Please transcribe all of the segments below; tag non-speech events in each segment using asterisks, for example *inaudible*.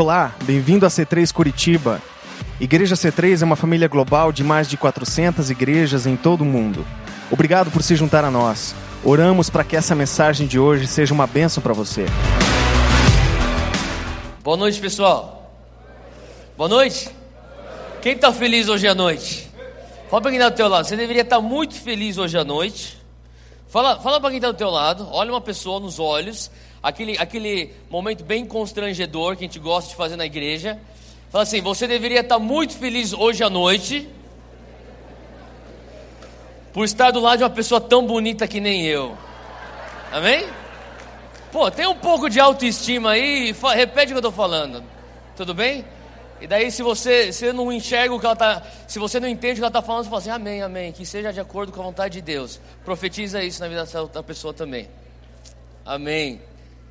Olá, bem-vindo a C3 Curitiba. Igreja C3 é uma família global de mais de 400 igrejas em todo o mundo. Obrigado por se juntar a nós. Oramos para que essa mensagem de hoje seja uma bênção para você. Boa noite, pessoal. Boa noite. Quem está feliz hoje à noite? Fala para quem está do teu lado. Você deveria estar muito feliz hoje à noite. Fala, fala para quem está do teu lado. Olha uma pessoa nos olhos. Aquele, aquele momento bem constrangedor que a gente gosta de fazer na igreja. Fala assim: você deveria estar muito feliz hoje à noite. Por estar do lado de uma pessoa tão bonita que nem eu. Amém? Pô, tem um pouco de autoestima aí. Repete o que eu estou falando. Tudo bem? E daí, se você, se não enxerga o que ela está, se você não entende o que ela está falando, você fala assim: Amém, Amém. Que seja de acordo com a vontade de Deus. Profetiza isso na vida dessa outra pessoa também. Amém.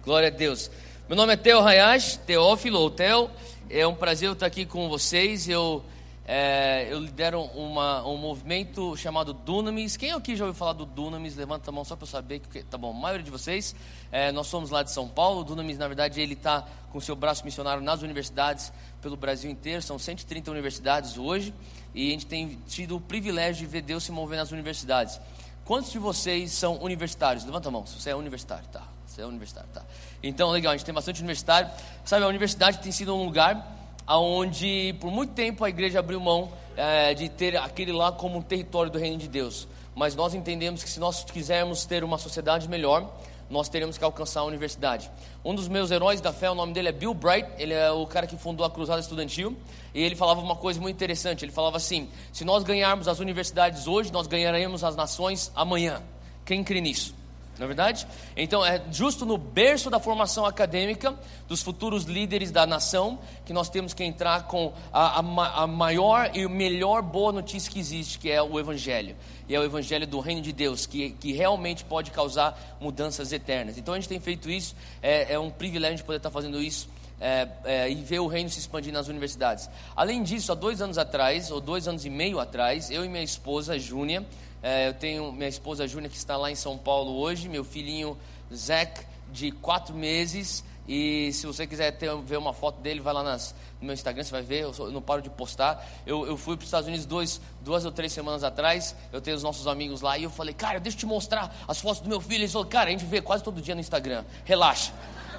Glória a Deus. Meu nome é Theo Hayashi, Teófilo ou Theo. É um prazer estar aqui com vocês. Eu, é, eu lidero uma, um movimento chamado Dunamis. Quem aqui já ouviu falar do Dunamis? Levanta a mão só para eu saber que tá bom. A maioria de vocês. É, nós somos lá de São Paulo. O Dunamis, na verdade, ele está com seu braço missionário nas universidades pelo Brasil inteiro. São 130 universidades hoje. E a gente tem tido o privilégio de ver Deus se mover nas universidades. Quantos de vocês são universitários? Levanta a mão, se você é universitário, tá. É universitário, tá. Então, legal, a gente tem bastante universitário. Sabe, a universidade tem sido um lugar onde, por muito tempo, a igreja abriu mão é, de ter aquele lá como um território do reino de Deus. Mas nós entendemos que se nós quisermos ter uma sociedade melhor, nós teremos que alcançar a universidade. Um dos meus heróis da fé, o nome dele é Bill Bright, ele é o cara que fundou a Cruzada Estudantil, e ele falava uma coisa muito interessante, ele falava assim, se nós ganharmos as universidades hoje, nós ganharemos as nações amanhã. Quem crê nisso? Não é verdade? Então é justo no berço da formação acadêmica dos futuros líderes da nação que nós temos que entrar com a, a, a maior e melhor boa notícia que existe, que é o Evangelho. E é o Evangelho do Reino de Deus, que, que realmente pode causar mudanças eternas. Então a gente tem feito isso, é, é um privilégio de poder estar fazendo isso é, é, e ver o reino se expandir nas universidades. Além disso, há dois anos atrás, ou dois anos e meio atrás, eu e minha esposa, Júnia, é, eu tenho minha esposa Júnia que está lá em São Paulo hoje, meu filhinho Zac, de quatro meses. E se você quiser ter, ver uma foto dele, vai lá nas, no meu Instagram, você vai ver, eu, eu não paro de postar. Eu, eu fui para os Estados Unidos dois, duas ou três semanas atrás, eu tenho os nossos amigos lá, e eu falei, cara, deixa eu te mostrar as fotos do meu filho. Ele falou, cara, a gente vê quase todo dia no Instagram, relaxa,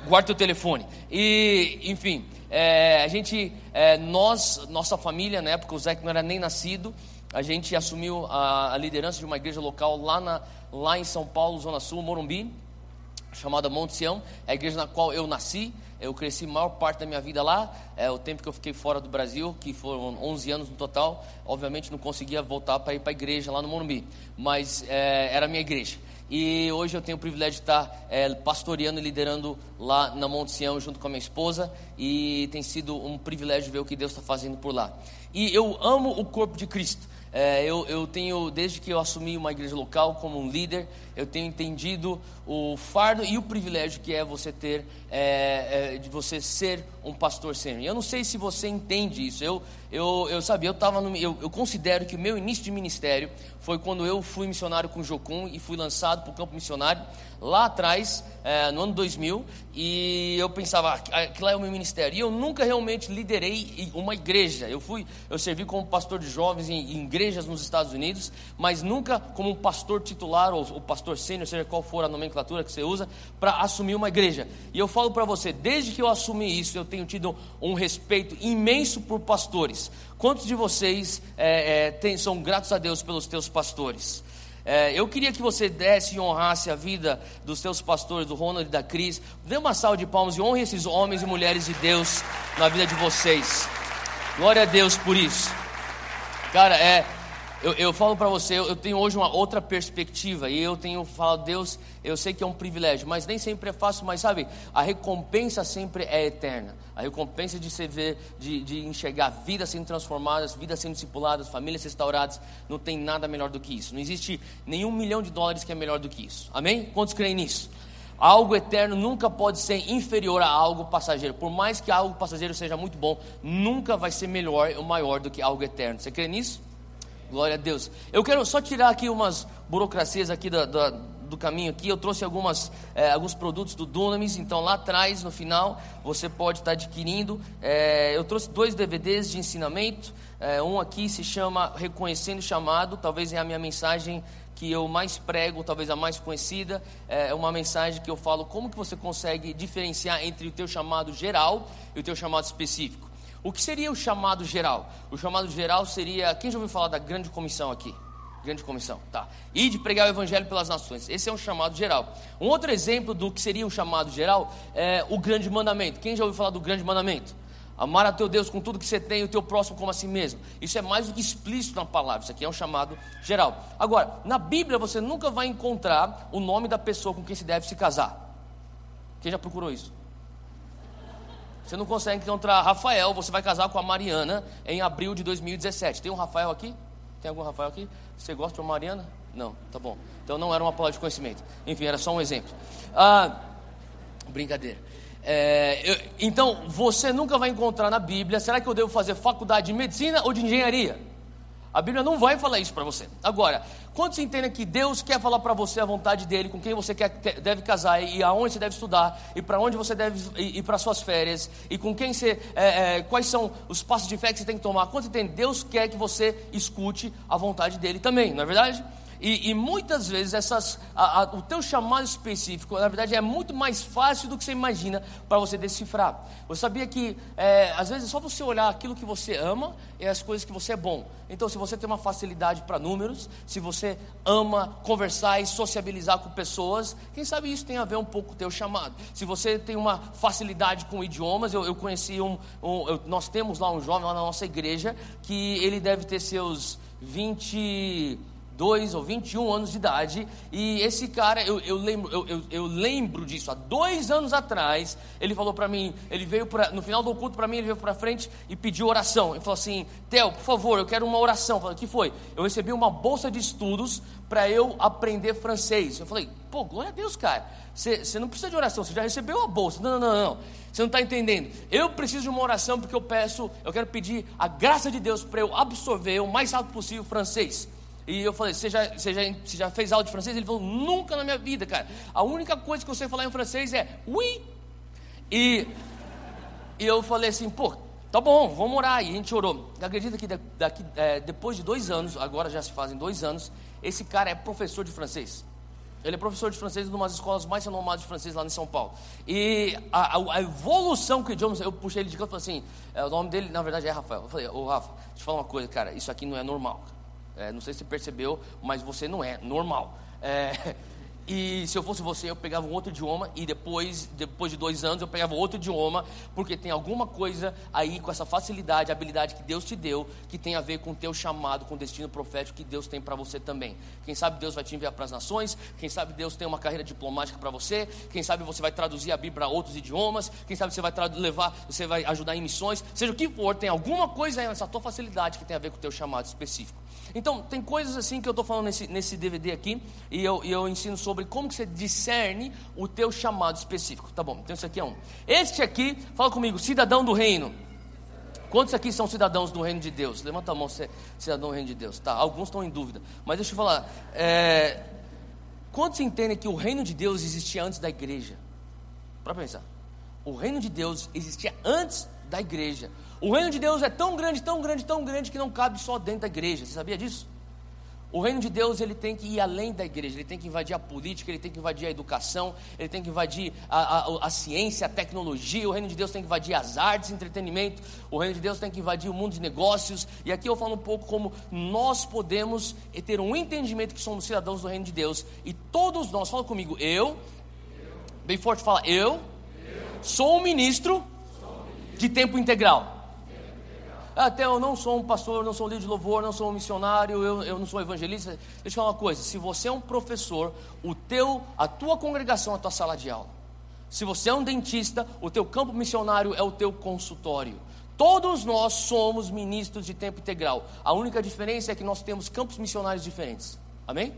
guarda o telefone. E, enfim, é, a gente, é, nós, nossa família, na época o Zé não era nem nascido, a gente assumiu a, a, liderança de uma igreja local lá, na, lá em São Paulo, Zona Sul, Morumbi, chamada Monte Sião, é a igreja na qual eu nasci. Eu cresci a maior parte da minha vida lá, é o tempo que eu fiquei fora do Brasil, que foram 11 anos no total. Obviamente não conseguia voltar para ir para a igreja lá no Morumbi, mas é, era a minha igreja. E hoje eu tenho o privilégio de estar é, pastoreando e liderando lá na Monte Sião junto com a minha esposa. E tem sido um privilégio ver o que Deus está fazendo por lá. E eu amo o corpo de Cristo. É, eu, eu tenho, desde que eu assumi uma igreja local como um líder, eu tenho entendido o fardo e o privilégio que é você ter, é, é, de você ser um pastor sênior. Eu não sei se você entende isso. Eu, eu, eu sabia, eu estava eu, eu considero que o meu início de ministério foi quando eu fui missionário com Jocum e fui lançado para o campo missionário lá atrás, é, no ano 2000, e eu pensava, ah, aquilo lá é o meu ministério. E eu nunca realmente liderei uma igreja. Eu fui, eu servi como pastor de jovens em, em igrejas nos Estados Unidos, mas nunca como um pastor titular ou, ou pastor sênior, seja qual for a nomenclatura que você usa, para assumir uma igreja. E eu falo para você, desde que eu assumi isso, eu tenho tido um respeito imenso por pastores. Quantos de vocês é, é, tem, são gratos a Deus pelos teus pastores? É, eu queria que você desse e honrasse a vida dos seus pastores, do Ronald e da Cris. Dê uma salva de palmas e honre esses homens e mulheres de Deus na vida de vocês. Glória a Deus por isso. Cara, é, eu, eu falo para você, eu, eu, tenho hoje uma outra perspectiva e eu tenho falado, Deus, eu sei que é um privilégio, mas nem sempre é fácil, mas sabe, a recompensa sempre é eterna. A recompensa de você ver, de, de enxergar vidas sendo transformadas, vidas sendo discipuladas, famílias restauradas, não tem nada melhor do que isso. Não existe nenhum milhão de dólares que é melhor do que isso. Amém? Quantos creem nisso? Algo eterno nunca pode ser inferior a algo passageiro. Por mais que algo passageiro seja muito bom, nunca vai ser melhor ou maior do que algo eterno. Você crê nisso? Glória a Deus. Eu quero só tirar aqui umas burocracias aqui da, da, do caminho aqui, eu trouxe algumas, é, alguns produtos do Dunamis, então lá atrás, no final, você pode estar adquirindo. É, eu trouxe dois DVDs de ensinamento, é, um aqui se chama Reconhecendo o Chamado, talvez é a minha mensagem que eu mais prego, talvez a mais conhecida, é uma mensagem que eu falo como que você consegue diferenciar entre o teu chamado geral e o teu chamado específico. O que seria o chamado geral? O chamado geral seria, quem já ouviu falar da grande comissão aqui? Grande comissão, tá. E de pregar o evangelho pelas nações. Esse é um chamado geral. Um outro exemplo do que seria um chamado geral é o grande mandamento. Quem já ouviu falar do grande mandamento? Amar a teu Deus com tudo que você tem e o teu próximo como a si mesmo. Isso é mais do que explícito na palavra. Isso aqui é um chamado geral. Agora, na Bíblia você nunca vai encontrar o nome da pessoa com quem se deve se casar. Quem já procurou isso? Você não consegue encontrar Rafael, você vai casar com a Mariana em abril de 2017. Tem um Rafael aqui? Tem algum Rafael aqui? Você gosta de uma Mariana? Não, tá bom. Então não era uma palavra de conhecimento. Enfim, era só um exemplo. Ah, brincadeira. É, eu, então, você nunca vai encontrar na Bíblia, será que eu devo fazer faculdade de medicina ou de engenharia? A Bíblia não vai falar isso para você. Agora, quando você entende que Deus quer falar para você a vontade dele, com quem você quer, deve casar, e aonde você deve estudar, e para onde você deve ir para suas férias, e com quem você, é, é, quais são os passos de fé que você tem que tomar, quando você entende, Deus quer que você escute a vontade dele também, não é verdade? E, e muitas vezes essas, a, a, o teu chamado específico, na verdade, é muito mais fácil do que você imagina para você decifrar. Você sabia que é, às vezes é só você olhar aquilo que você ama e as coisas que você é bom. Então, se você tem uma facilidade para números, se você ama conversar e sociabilizar com pessoas, quem sabe isso tem a ver um pouco com o teu chamado. Se você tem uma facilidade com idiomas, eu, eu conheci um, um eu, nós temos lá um jovem lá na nossa igreja que ele deve ter seus 20 22 ou 21 anos de idade, e esse cara, eu, eu lembro, eu, eu, eu, lembro disso, há dois anos atrás, ele falou para mim, ele veio pra, no final do culto para mim, ele veio para frente e pediu oração, ele falou assim, Theo, por favor, eu quero uma oração, eu falei, que foi? Eu recebi uma bolsa de estudos para eu aprender francês, eu falei, pô, glória a Deus, cara, você não precisa de oração, você já recebeu a bolsa, não, não, não, não, você não está entendendo, eu preciso de uma oração porque eu peço, eu quero pedir a graça de Deus para eu absorver o mais rápido possível o francês, e eu falei, você já, você, já, você já fez aula de francês? Ele falou, nunca na minha vida, cara. A única coisa que eu sei falar em francês é oui. E, e eu falei assim, pô, tá bom, vamos orar. E a gente orou. Acredita que daqui, é, depois de dois anos, agora já se fazem dois anos, esse cara é professor de francês. Ele é professor de francês em uma das escolas mais renomadas de francês lá em São Paulo. E a, a, a evolução que o idioma, eu puxei ele de canto e falei assim, é, o nome dele na verdade é Rafael. Eu falei, ô Rafa, deixa eu falar uma coisa, cara, isso aqui não é normal. É, não sei se percebeu, mas você não é normal. É, *laughs* e se eu fosse você, eu pegava um outro idioma e depois, depois de dois anos, eu pegava outro idioma, porque tem alguma coisa aí com essa facilidade, habilidade que Deus te deu, que tem a ver com o teu chamado, com o destino profético que Deus tem para você também. Quem sabe Deus vai te enviar para as nações, quem sabe Deus tem uma carreira diplomática para você, quem sabe você vai traduzir a Bíblia para outros idiomas, quem sabe você vai levar, você vai ajudar em missões, seja o que for, tem alguma coisa aí nessa tua facilidade que tem a ver com o teu chamado específico. Então, tem coisas assim que eu estou falando nesse, nesse DVD aqui, e eu, e eu ensino sobre como que você discerne o teu chamado específico. Tá bom, então esse aqui é um. Este aqui, fala comigo, cidadão do reino. Quantos aqui são cidadãos do reino de Deus? Levanta a mão, você é cidadão do reino de Deus. Tá, alguns estão em dúvida. Mas deixa eu falar. É, quantos entendem que o reino de Deus existia antes da igreja? Para pensar. O reino de Deus existia antes da igreja. O reino de Deus é tão grande, tão grande, tão grande que não cabe só dentro da igreja. Você sabia disso? O reino de Deus ele tem que ir além da igreja, ele tem que invadir a política, ele tem que invadir a educação, ele tem que invadir a, a, a ciência, a tecnologia. O reino de Deus tem que invadir as artes, entretenimento. O reino de Deus tem que invadir o mundo de negócios. E aqui eu falo um pouco como nós podemos ter um entendimento que somos cidadãos do reino de Deus. E todos nós, fala comigo, eu, bem forte, fala, eu, sou um ministro de tempo integral. Até eu não sou um pastor, não sou um líder de louvor, não sou um missionário, eu, eu não sou evangelista. Deixa eu falar uma coisa: se você é um professor, o teu, a tua congregação é a tua sala de aula. Se você é um dentista, o teu campo missionário é o teu consultório. Todos nós somos ministros de tempo integral. A única diferença é que nós temos campos missionários diferentes. Amém?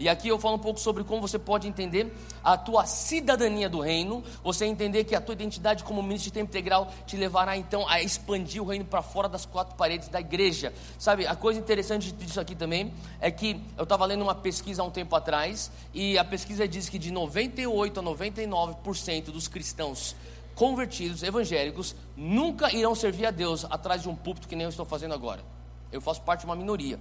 E aqui eu falo um pouco sobre como você pode entender a tua cidadania do reino, você entender que a tua identidade como ministro de tempo integral te levará então a expandir o reino para fora das quatro paredes da igreja. Sabe, a coisa interessante disso aqui também é que eu estava lendo uma pesquisa há um tempo atrás e a pesquisa diz que de 98 a 99% dos cristãos convertidos evangélicos nunca irão servir a Deus atrás de um púlpito que nem eu estou fazendo agora. Eu faço parte de uma minoria.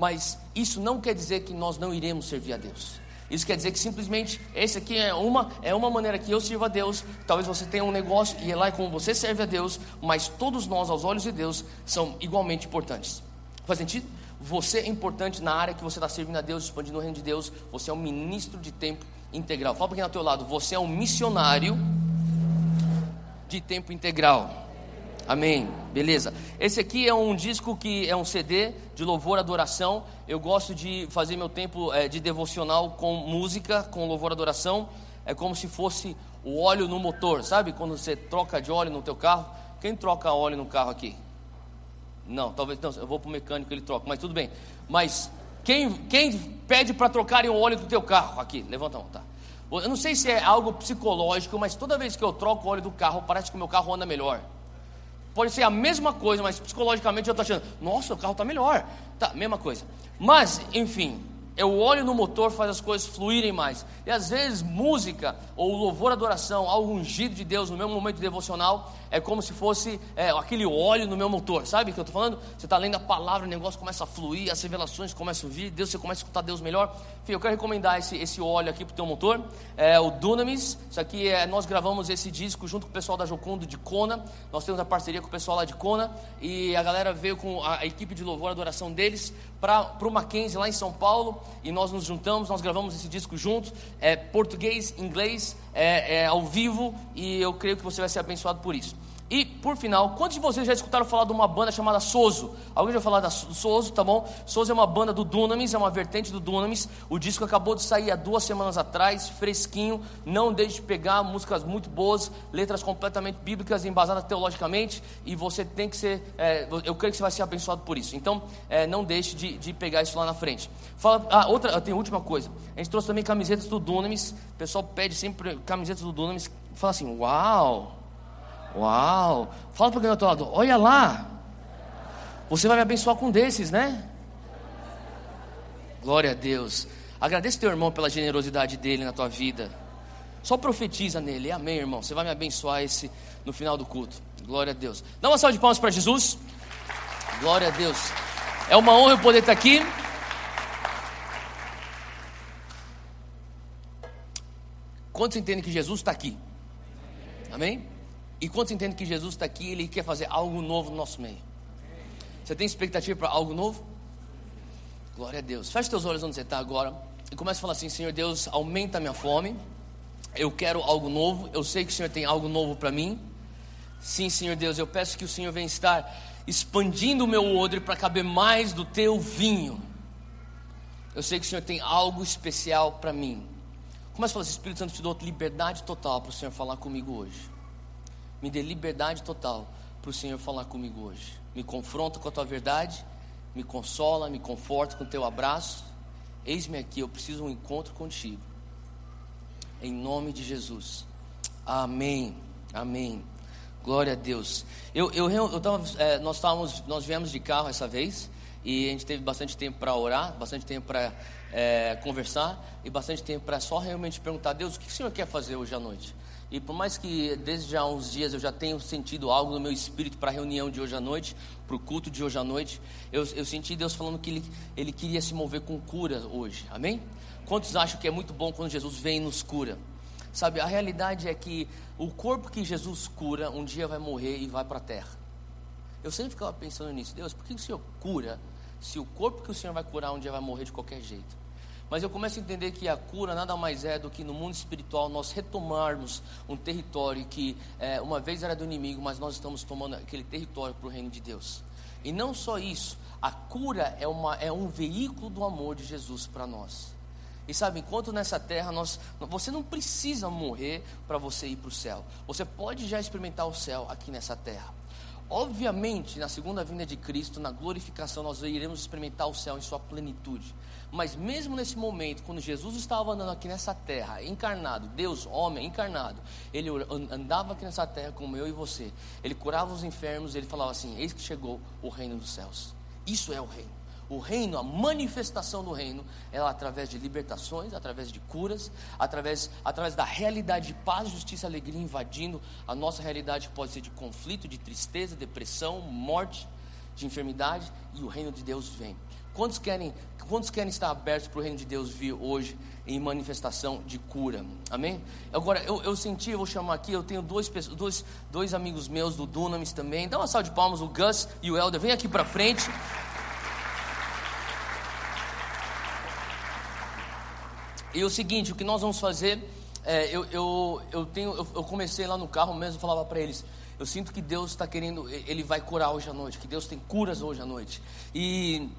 Mas isso não quer dizer que nós não iremos servir a Deus. Isso quer dizer que simplesmente esse aqui é uma é uma maneira que eu sirvo a Deus. Talvez você tenha um negócio e é lá é como você serve a Deus, mas todos nós aos olhos de Deus são igualmente importantes. Faz sentido? Você é importante na área que você está servindo a Deus, expandindo o reino de Deus. Você é um ministro de tempo integral. Fala para quem está ao teu lado. Você é um missionário de tempo integral. Amém. Beleza. Esse aqui é um disco que é um CD de louvor adoração. Eu gosto de fazer meu tempo é, de devocional com música, com louvor adoração. É como se fosse o óleo no motor, sabe? Quando você troca de óleo no teu carro. Quem troca óleo no carro aqui? Não, talvez não. Eu vou para o mecânico ele troca, mas tudo bem. Mas quem, quem pede para trocarem o óleo do teu carro aqui? Levanta a mão, tá? Eu não sei se é algo psicológico, mas toda vez que eu troco o óleo do carro, parece que o meu carro anda melhor. Pode ser a mesma coisa, mas psicologicamente eu estou achando, nossa, o carro está melhor. Tá, mesma coisa. Mas, enfim, eu olho no motor, faz as coisas fluírem mais. E às vezes música ou louvor, adoração, algo ungido de Deus no meu momento devocional é como se fosse é, aquele óleo no meu motor, sabe o que eu estou falando? Você está lendo a palavra, o negócio começa a fluir, as revelações começam a vir, Deus, você começa a escutar Deus melhor. Eu quero recomendar esse, esse óleo aqui para o teu motor, é o Dunamis. Isso aqui é, nós gravamos esse disco junto com o pessoal da Jocundo de Kona. Nós temos a parceria com o pessoal lá de Kona e a galera veio com a, a equipe de louvor, adoração deles para o Mackenzie lá em São Paulo e nós nos juntamos, nós gravamos esse disco juntos, é português, inglês, é, é ao vivo e eu creio que você vai ser abençoado por isso. E, por final, quantos de vocês já escutaram falar de uma banda chamada Sozo? Alguém já falou da Sozo, tá bom? Sozo é uma banda do Dunamis, é uma vertente do Dunamis. O disco acabou de sair há duas semanas atrás, fresquinho. Não deixe de pegar músicas muito boas, letras completamente bíblicas, embasadas teologicamente. E você tem que ser, é, eu creio que você vai ser abençoado por isso. Então, é, não deixe de, de, pegar isso lá na frente. Fala, ah, outra, tem última coisa. A gente trouxe também camisetas do Dunamis. O pessoal pede sempre camisetas do Dunamis. Fala assim, uau! Uau! Fala para quem está lado, olha lá. Você vai me abençoar com desses, né? Glória a Deus. Agradeça teu irmão pela generosidade dele na tua vida. Só profetiza nele. Amém, irmão. Você vai me abençoar esse no final do culto. Glória a Deus. Dá uma salva de palmas para Jesus. Glória a Deus. É uma honra eu poder estar aqui. Quantos entendem que Jesus está aqui? Amém? E quantos entendem que Jesus está aqui Ele quer fazer algo novo no nosso meio? Você tem expectativa para algo novo? Glória a Deus. Feche teus olhos onde você está agora e comece a falar assim: Senhor Deus, aumenta a minha fome. Eu quero algo novo. Eu sei que o Senhor tem algo novo para mim. Sim, Senhor Deus, eu peço que o Senhor venha estar expandindo o meu odre para caber mais do teu vinho. Eu sei que o Senhor tem algo especial para mim. Comece a falar assim: Espírito Santo, te dou liberdade total para o Senhor falar comigo hoje. Me dê liberdade total para o Senhor falar comigo hoje. Me confronta com a tua verdade, me consola, me conforta com o teu abraço. Eis-me aqui, eu preciso de um encontro contigo. Em nome de Jesus. Amém. Amém. Glória a Deus. Eu, eu, eu tava, é, nós, estávamos, nós viemos de carro essa vez e a gente teve bastante tempo para orar, bastante tempo para é, conversar e bastante tempo para só realmente perguntar: Deus, o que o Senhor quer fazer hoje à noite? E por mais que desde já uns dias eu já tenho sentido algo no meu espírito para a reunião de hoje à noite, para o culto de hoje à noite, eu, eu senti Deus falando que ele, ele queria se mover com cura hoje, amém? Quantos acham que é muito bom quando Jesus vem e nos cura? Sabe, a realidade é que o corpo que Jesus cura um dia vai morrer e vai para a terra. Eu sempre ficava pensando nisso, Deus, por que o Senhor cura se o corpo que o Senhor vai curar um dia vai morrer de qualquer jeito? Mas eu começo a entender que a cura nada mais é do que no mundo espiritual nós retomarmos um território que é, uma vez era do inimigo, mas nós estamos tomando aquele território para o reino de Deus. E não só isso, a cura é, uma, é um veículo do amor de Jesus para nós. E sabe, enquanto nessa terra nós, você não precisa morrer para você ir para o céu. Você pode já experimentar o céu aqui nessa terra. Obviamente, na segunda vinda de Cristo, na glorificação, nós iremos experimentar o céu em sua plenitude. Mas mesmo nesse momento, quando Jesus estava andando aqui nessa terra, encarnado, Deus, homem, encarnado, ele andava aqui nessa terra como eu e você. Ele curava os enfermos, ele falava assim: Eis que chegou o reino dos céus. Isso é o reino. O reino, a manifestação do reino, é através de libertações, através de curas, através, através da realidade de paz, justiça, alegria invadindo a nossa realidade, pode ser de conflito, de tristeza, depressão, morte, de enfermidade, e o reino de Deus vem. Quantos querem, quantos querem estar abertos para o reino de Deus vir hoje em manifestação de cura? Amém? Agora, eu, eu senti, eu vou chamar aqui, eu tenho dois, dois, dois amigos meus do Dunamis também. Dá uma salva de palmas, o Gus e o Helder. Vem aqui para frente. E o seguinte, o que nós vamos fazer, é, eu, eu, eu, tenho, eu, eu comecei lá no carro mesmo, falava para eles, eu sinto que Deus está querendo, Ele vai curar hoje à noite, que Deus tem curas hoje à noite. E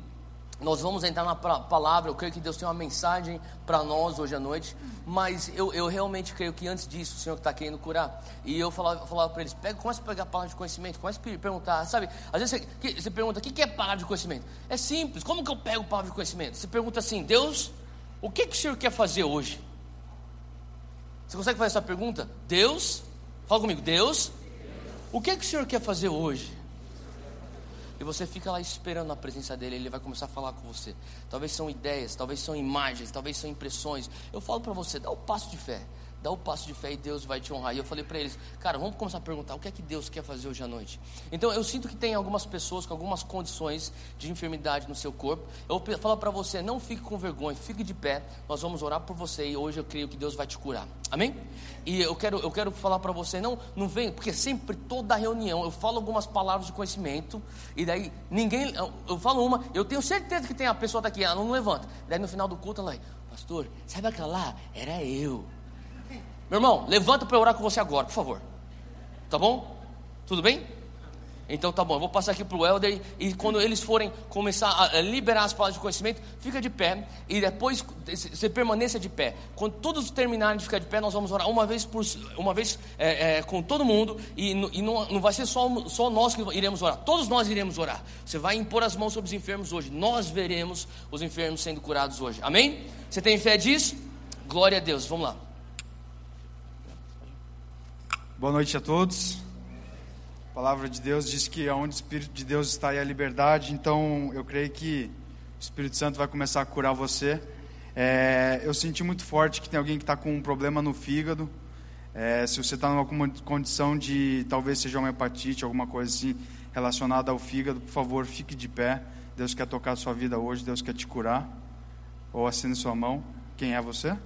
nós vamos entrar na palavra, eu creio que Deus tem uma mensagem para nós hoje à noite, mas eu, eu realmente creio que antes disso o Senhor está querendo curar. E eu falava, falava para eles: pega, comece a pegar a palavra de conhecimento, comece a perguntar, sabe? Às vezes você, você pergunta: o que é palavra de conhecimento? É simples, como que eu pego palavra de conhecimento? Você pergunta assim: Deus, o que, que o Senhor quer fazer hoje? Você consegue fazer essa pergunta? Deus, fala comigo: Deus, o que, que o Senhor quer fazer hoje? E você fica lá esperando a presença dele, ele vai começar a falar com você. Talvez são ideias, talvez são imagens, talvez são impressões. Eu falo para você, dá o passo de fé dá o passo de fé e Deus vai te honrar. E eu falei para eles, cara, vamos começar a perguntar o que é que Deus quer fazer hoje à noite. Então eu sinto que tem algumas pessoas com algumas condições de enfermidade no seu corpo. Eu vou falar para você, não fique com vergonha, fique de pé. Nós vamos orar por você e hoje eu creio que Deus vai te curar. Amém? E eu quero, eu quero falar para você, não, não vem, porque sempre toda reunião eu falo algumas palavras de conhecimento e daí ninguém, eu, eu falo uma, eu tenho certeza que tem a pessoa daqui, ela não levanta. Daí no final do culto ela, pastor, sabe aquela lá? Era eu. Meu irmão, levanta para orar com você agora, por favor. Tá bom? Tudo bem? Então tá bom, eu vou passar aqui para o Helder e quando eles forem começar a liberar as palavras de conhecimento, fica de pé e depois você permaneça de pé. Quando todos terminarem de ficar de pé, nós vamos orar uma vez por uma vez é, é, com todo mundo e, e não, não, vai ser só, só nós que iremos orar, todos nós iremos orar. Você vai impor as mãos sobre os enfermos hoje, nós veremos os enfermos sendo curados hoje. Amém? Você tem fé disso? Glória a Deus. Vamos lá. Boa noite a todos. A palavra de Deus diz que onde o Espírito de Deus está aí a liberdade, então eu creio que o Espírito Santo vai começar a curar você. É, eu senti muito forte que tem alguém que está com um problema no fígado. É, se você está numa condição de talvez seja uma hepatite, alguma coisa assim relacionada ao fígado, por favor, fique de pé. Deus quer tocar a sua vida hoje, Deus quer te curar. Ou assine sua mão. Quem é você?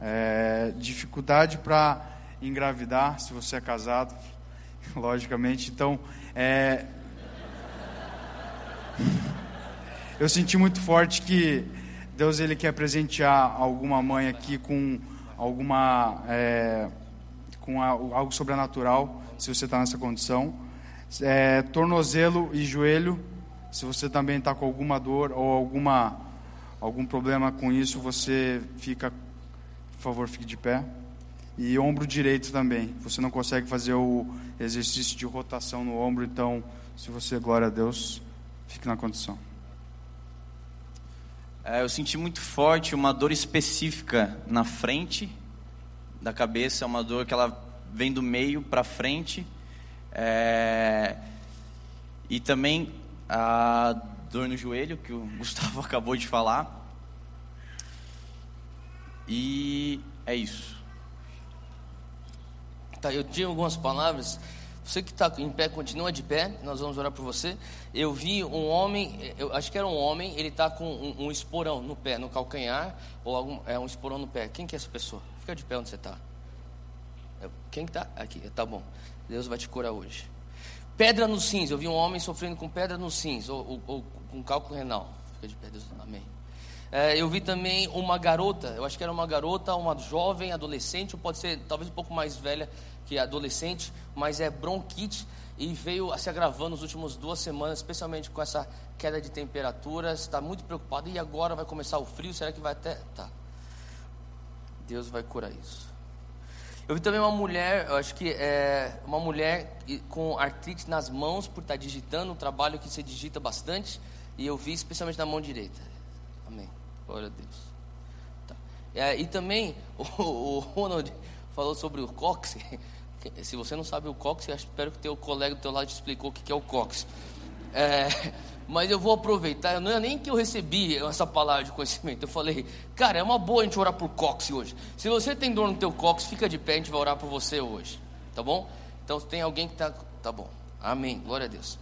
É, dificuldade para engravidar, se você é casado, *laughs* logicamente. Então, é... *laughs* eu senti muito forte que Deus ele quer presentear alguma mãe aqui com alguma é... com algo sobrenatural, se você está nessa condição. É, tornozelo e joelho, se você também está com alguma dor ou alguma algum problema com isso, você fica, por favor, fique de pé. E ombro direito também. Você não consegue fazer o exercício de rotação no ombro, então, se você, glória a Deus, fique na condição. É, eu senti muito forte uma dor específica na frente da cabeça, uma dor que ela vem do meio para frente. É, e também a dor no joelho, que o *laughs* Gustavo acabou de falar. E é isso. Tá, eu tinha algumas palavras. Você que está em pé, continua de pé. Nós vamos orar por você. Eu vi um homem, eu acho que era um homem. Ele está com um, um, esporão no pé, no calcanhar, ou algum, é um esporão no pé. Quem que é essa pessoa? Fica de pé onde você está. É, quem está aqui? Tá bom. Deus vai te curar hoje. Pedra nos rins. Eu vi um homem sofrendo com pedra nos rins, ou, ou, ou com cálculo renal. Fica de pé, Deus. Amém. É, eu vi também uma garota, eu acho que era uma garota, uma jovem, adolescente, ou pode ser talvez um pouco mais velha que adolescente, mas é bronquite e veio a se agravando nas últimas duas semanas, especialmente com essa queda de temperaturas. Está muito preocupado e agora vai começar o frio. Será que vai até. Tá. Deus vai curar isso. Eu vi também uma mulher, eu acho que é uma mulher com artrite nas mãos por estar digitando, um trabalho que você digita bastante, e eu vi especialmente na mão direita. Amém. Glória a Deus. Tá. É, e também *laughs* o, o, Ronald falou sobre o cox. *laughs* Se você não sabe o cox, espero que teu colega do teu lado te explicou o que é o cox. É, *laughs* mas eu vou aproveitar, não é nem que eu recebi essa palavra de conhecimento, eu falei, cara, é uma boa a gente orar por cox hoje. Se você tem dor no teu cox, fica de pé, a gente vai orar por você hoje, tá bom? Então tem alguém que está, tá bom, amém, glória a Deus.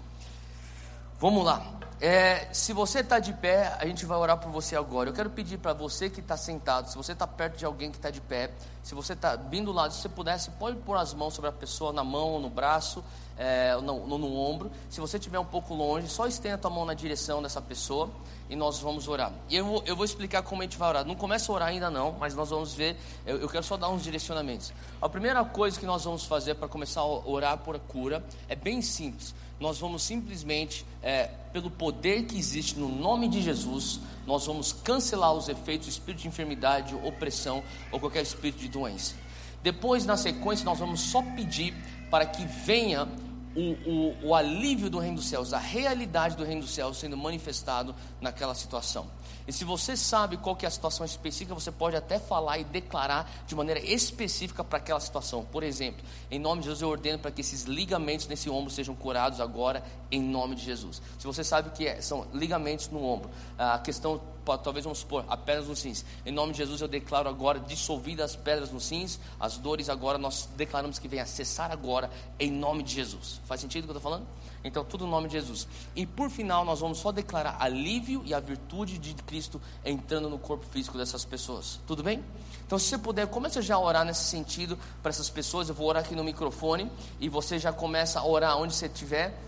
Vamos lá, é, se você está de pé, a gente vai orar por você agora. Eu quero pedir para você que está sentado, se você está perto de alguém que está de pé, se você está vindo do lado, se você pudesse, pode pôr as mãos sobre a pessoa, na mão, no braço, é, no, no, no, ombro. Se você estiver um pouco longe, só estenda a tua mão na direção dessa pessoa e nós vamos orar. E eu vou, eu vou explicar como a gente vai orar. Não começa a orar ainda não, mas nós vamos ver. Eu, eu quero só dar uns direcionamentos. A primeira coisa que nós vamos fazer para começar a orar por cura é bem simples. Nós vamos simplesmente, é, pelo poder que existe no nome de Jesus, nós vamos cancelar os efeitos do espírito de enfermidade, opressão ou qualquer espírito de doença. Depois, na sequência, nós vamos só pedir para que venha o, o, o, alívio do reino dos céus, a realidade do reino dos céus sendo manifestado naquela situação. E se você sabe qual que é a situação específica, você pode até falar e declarar de maneira específica para aquela situação. Por exemplo, em nome de Jesus eu ordeno para que esses ligamentos nesse ombro sejam curados agora, em nome de Jesus. Se você sabe que é, são ligamentos no ombro, a questão talvez vamos supor, a pedras nos rins. Em nome de Jesus eu declaro agora dissolvidas as pedras nos rins, as dores agora nós declaramos que venha cessar agora em nome de Jesus. Faz sentido o que eu estou falando? Então, tudo no nome de Jesus. E por final, nós vamos só declarar alívio e a virtude de Cristo entrando no corpo físico dessas pessoas. Tudo bem? Então, se você puder, comece já a orar nesse sentido para essas pessoas. Eu vou orar aqui no microfone e você já começa a orar onde você estiver.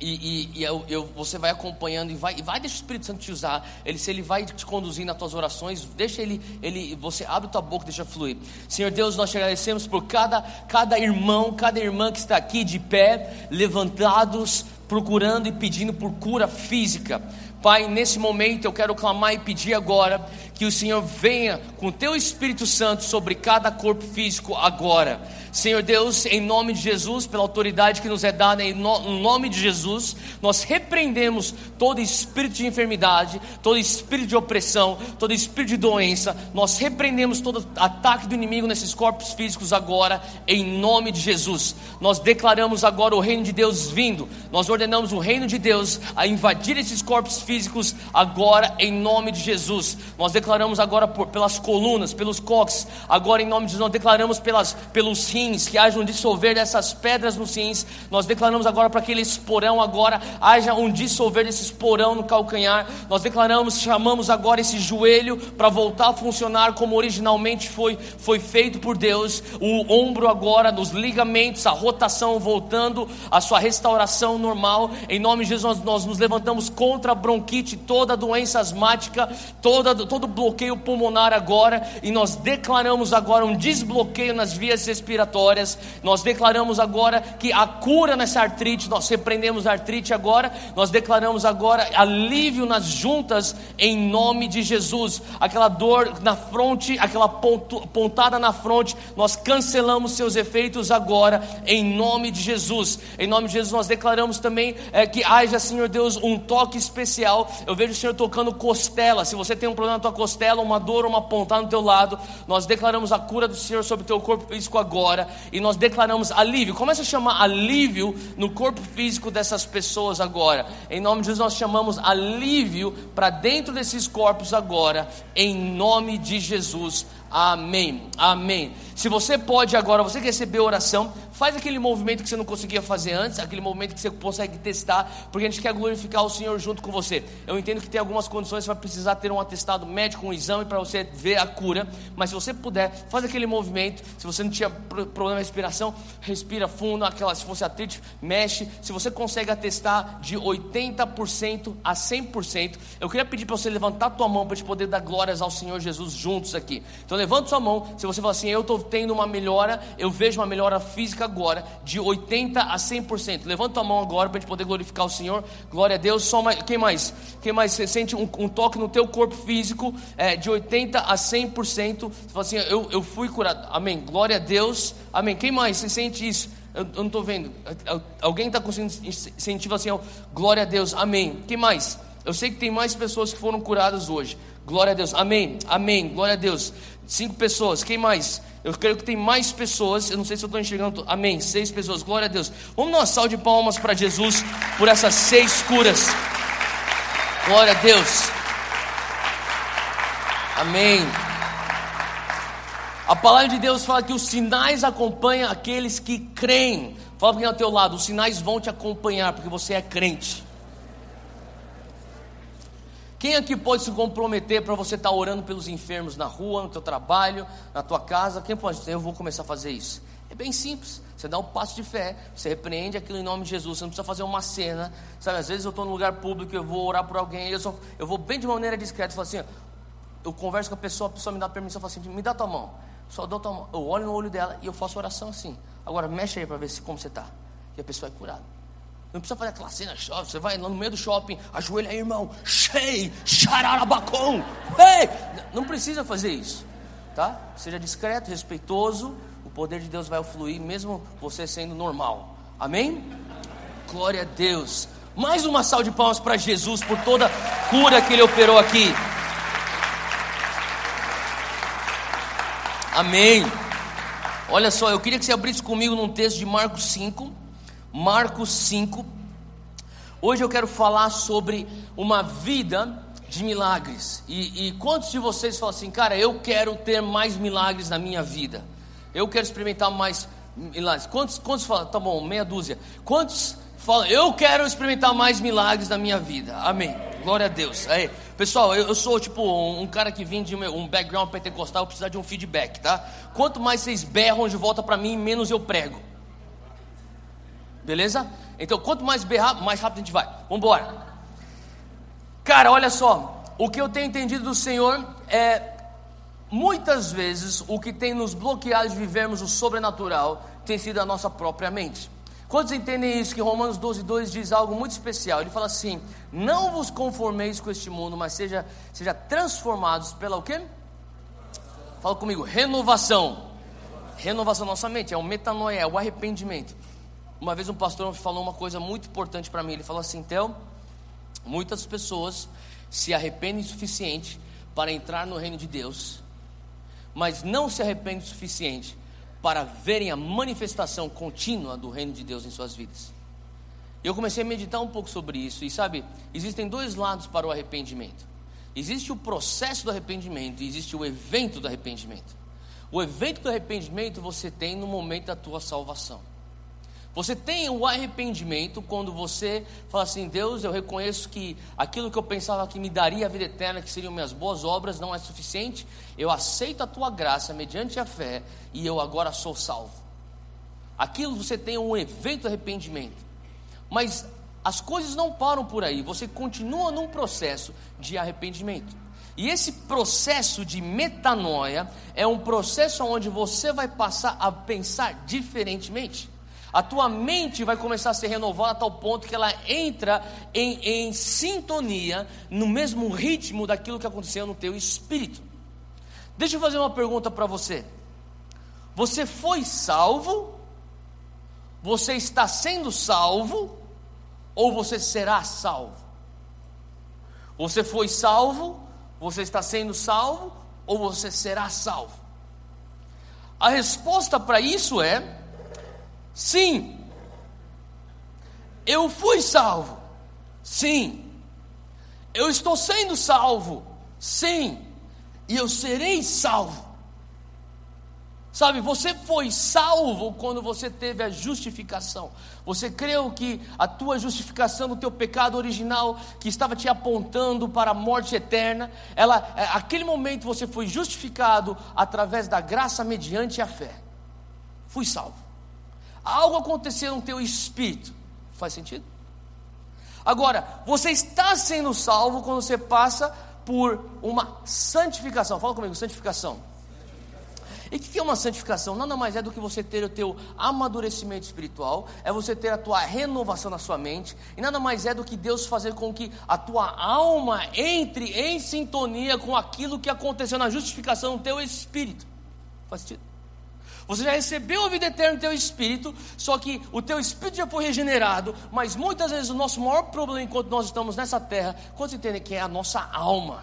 E, e, e eu, eu, você vai acompanhando e vai, e vai deixar o Espírito Santo te usar. Ele, se ele vai te conduzir nas tuas orações, deixa ele, ele, você abre tua boca, deixa fluir. Senhor Deus, nós te agradecemos por cada, cada irmão, cada irmã que está aqui de pé, levantados, procurando e pedindo por cura física. Pai, nesse momento eu quero clamar e pedir agora que o Senhor venha com o teu Espírito Santo sobre cada corpo físico agora. Senhor Deus, em nome de Jesus, pela autoridade que nos é dada, em nome de Jesus, nós repreendemos todo espírito de enfermidade, todo espírito de opressão, todo espírito de doença, nós repreendemos todo ataque do inimigo nesses corpos físicos agora, em nome de Jesus. Nós declaramos agora o reino de Deus vindo, nós ordenamos o reino de Deus a invadir esses corpos físicos agora, em nome de Jesus. Nós declaramos agora por, pelas colunas, pelos coques, agora em nome de Jesus, nós declaramos pelas, pelos rins rins, que haja um dissolver dessas pedras nos rins. Nós declaramos agora para aquele esporão agora, haja um dissolver desse esporão no calcanhar. Nós declaramos, chamamos agora esse joelho para voltar a funcionar como originalmente foi, foi feito por Deus. O ombro agora, nos ligamentos, a rotação voltando, a sua restauração normal. Em nome de Jesus, nós, nós nos levantamos contra a bronquite, toda a doença asmática, toda, todo bloqueio pulmonar agora, e nós declaramos agora um desbloqueio nas vias respiratórias. Nós declaramos agora que a cura nessa artrite, nós repreendemos a artrite agora, nós declaramos agora alívio nas juntas em nome de Jesus. Aquela dor na fronte, aquela pontada na fronte, nós cancelamos seus efeitos agora em nome de Jesus. Em nome de Jesus nós declaramos também é, que haja, Senhor Deus, um toque especial. Eu vejo o Senhor tocando costela. Se você tem um problema na tua costela, uma dor, uma pontada no teu lado, nós declaramos a cura do Senhor sobre o teu corpo físico agora e nós declaramos alívio. Começa a chamar alívio no corpo físico dessas pessoas agora. Em nome de Jesus, nós chamamos alívio para dentro desses corpos agora, em nome de Jesus. Amém. Amém. Se você pode agora, você que recebeu oração, faz aquele movimento que você não conseguia fazer antes, aquele movimento que você consegue testar, porque a gente quer glorificar o Senhor junto com você. Eu entendo que tem algumas condições, você vai precisar ter um atestado médico, um exame para você ver a cura, mas se você puder, faz aquele movimento. Se você não tinha problema de respiração, respira fundo, aquela, se fosse atrite, mexe. Se você consegue atestar de 80% a 100%, eu queria pedir para você levantar a tua mão para a gente poder dar glórias ao Senhor Jesus juntos aqui. Então levanta sua mão, se você falar assim, eu estou tendo uma melhora, eu vejo uma melhora física agora, de 80% a 100%. Levanta a mão agora para a gente poder glorificar o Senhor. Glória a Deus. Só mais, quem mais? Quem mais? Você sente um, um toque no teu corpo físico é, de 80% a 100%. Você fala assim, eu, eu fui curado. Amém. Glória a Deus. Amém. Quem mais? Você sente isso? Eu, eu não estou vendo. Alguém está conseguindo sentir assim, glória a Deus. Amém. Quem mais? Eu sei que tem mais pessoas que foram curadas hoje. Glória a Deus. Amém. Amém. Glória a Deus. Cinco pessoas. Quem mais? Eu creio que tem mais pessoas. Eu não sei se eu estou enxergando. Amém. Seis pessoas. Glória a Deus. Vamos dar uma salva de palmas para Jesus por essas seis curas. Glória a Deus. Amém. A palavra de Deus fala que os sinais acompanham aqueles que creem. Fala para quem é ao teu lado, os sinais vão te acompanhar, porque você é crente. Quem aqui pode se comprometer para você estar tá orando pelos enfermos na rua, no teu trabalho, na tua casa? Quem pode dizer, eu vou começar a fazer isso? É bem simples. Você dá um passo de fé, você repreende aquilo em nome de Jesus. Você não precisa fazer uma cena. Sabe, às vezes eu estou num lugar público, eu vou orar por alguém, eu, só, eu vou bem de maneira discreta, falo assim, eu converso com a pessoa, a pessoa me dá permissão, eu falo assim, me dá tua mão. Só dou tua mão. Eu olho no olho dela e eu faço oração assim. Agora mexe aí para ver se, como você está. E a pessoa é curada. Não precisa fazer aquela cena shopping. Você vai lá no meio do shopping, ajoelha aí, irmão. Shei, xararabacom. Hey! Não precisa fazer isso. Tá? Seja discreto, respeitoso. O poder de Deus vai fluir, mesmo você sendo normal. Amém? Glória a Deus. Mais uma salva de palmas para Jesus por toda cura que ele operou aqui. Amém. Olha só, eu queria que você abrisse comigo num texto de Marcos 5. Marcos 5. Hoje eu quero falar sobre uma vida de milagres. E, e, quantos de vocês falam assim, cara, eu quero ter mais milagres na minha vida? Eu quero experimentar mais milagres. Quantos, quantos falam, tá bom, meia dúzia. Quantos falam, eu quero experimentar mais milagres na minha vida? Amém. Glória a Deus. Aí, pessoal, eu, eu sou tipo um, um, cara que vem de um background pentecostal, eu precisar de um feedback, tá? Quanto mais vocês berram de volta para mim, menos eu prego. Beleza? Então, quanto mais berrar, mais rápido a gente vai. Vamos embora. Cara, olha só. O que eu tenho entendido do Senhor é. Muitas vezes o que tem nos bloqueado de vivermos o sobrenatural tem sido a nossa própria mente. Quantos entendem isso? Que Romanos 12, 2 diz algo muito especial. Ele fala assim: Não vos conformeis com este mundo, mas seja, seja transformados pela o quê? Fala comigo, renovação. Renovação da nossa mente, é o metanoia, é o arrependimento. Uma vez um pastor falou uma coisa muito importante para mim. Ele falou assim: Theo, muitas pessoas se arrependem o suficiente para entrar no reino de Deus, mas não se arrependem o suficiente para verem a manifestação contínua do reino de Deus em suas vidas. Eu comecei a meditar um pouco sobre isso, e sabe, existem dois lados para o arrependimento: existe o processo do arrependimento e existe o evento do arrependimento. O evento do arrependimento você tem no momento da tua salvação. Você tem o arrependimento quando você fala assim: Deus, eu reconheço que aquilo que eu pensava que me daria a vida eterna, que seriam minhas boas obras, não é suficiente. Eu aceito a tua graça mediante a fé e eu agora sou salvo. Aquilo você tem um evento arrependimento. Mas as coisas não param por aí, você continua num processo de arrependimento. E esse processo de metanoia é um processo onde você vai passar a pensar diferentemente. A tua mente vai começar a ser renovada a tal ponto que ela entra em, em sintonia, no mesmo ritmo daquilo que aconteceu no teu espírito. Deixa eu fazer uma pergunta para você. Você foi salvo? Você está sendo salvo? Ou você será salvo? Você foi salvo? Você está sendo salvo? Ou você será salvo? A resposta para isso é Sim. Eu fui salvo. Sim. Eu estou sendo salvo. Sim. E eu serei salvo. Sabe, você foi salvo quando você teve a justificação. Você creu que a tua justificação do teu pecado original, que estava te apontando para a morte eterna, ela, é, aquele momento você foi justificado através da graça mediante a fé. Fui salvo. Algo aconteceu no teu espírito. Faz sentido? Agora, você está sendo salvo quando você passa por uma santificação. Fala comigo, santificação. E o que é uma santificação? Nada mais é do que você ter o teu amadurecimento espiritual, é você ter a tua renovação na sua mente, e nada mais é do que Deus fazer com que a tua alma entre em sintonia com aquilo que aconteceu na justificação do teu espírito. Faz sentido? Você já recebeu a vida eterna no teu espírito, só que o teu espírito já foi regenerado, mas muitas vezes o nosso maior problema enquanto nós estamos nessa terra, quando você entende que é a nossa alma.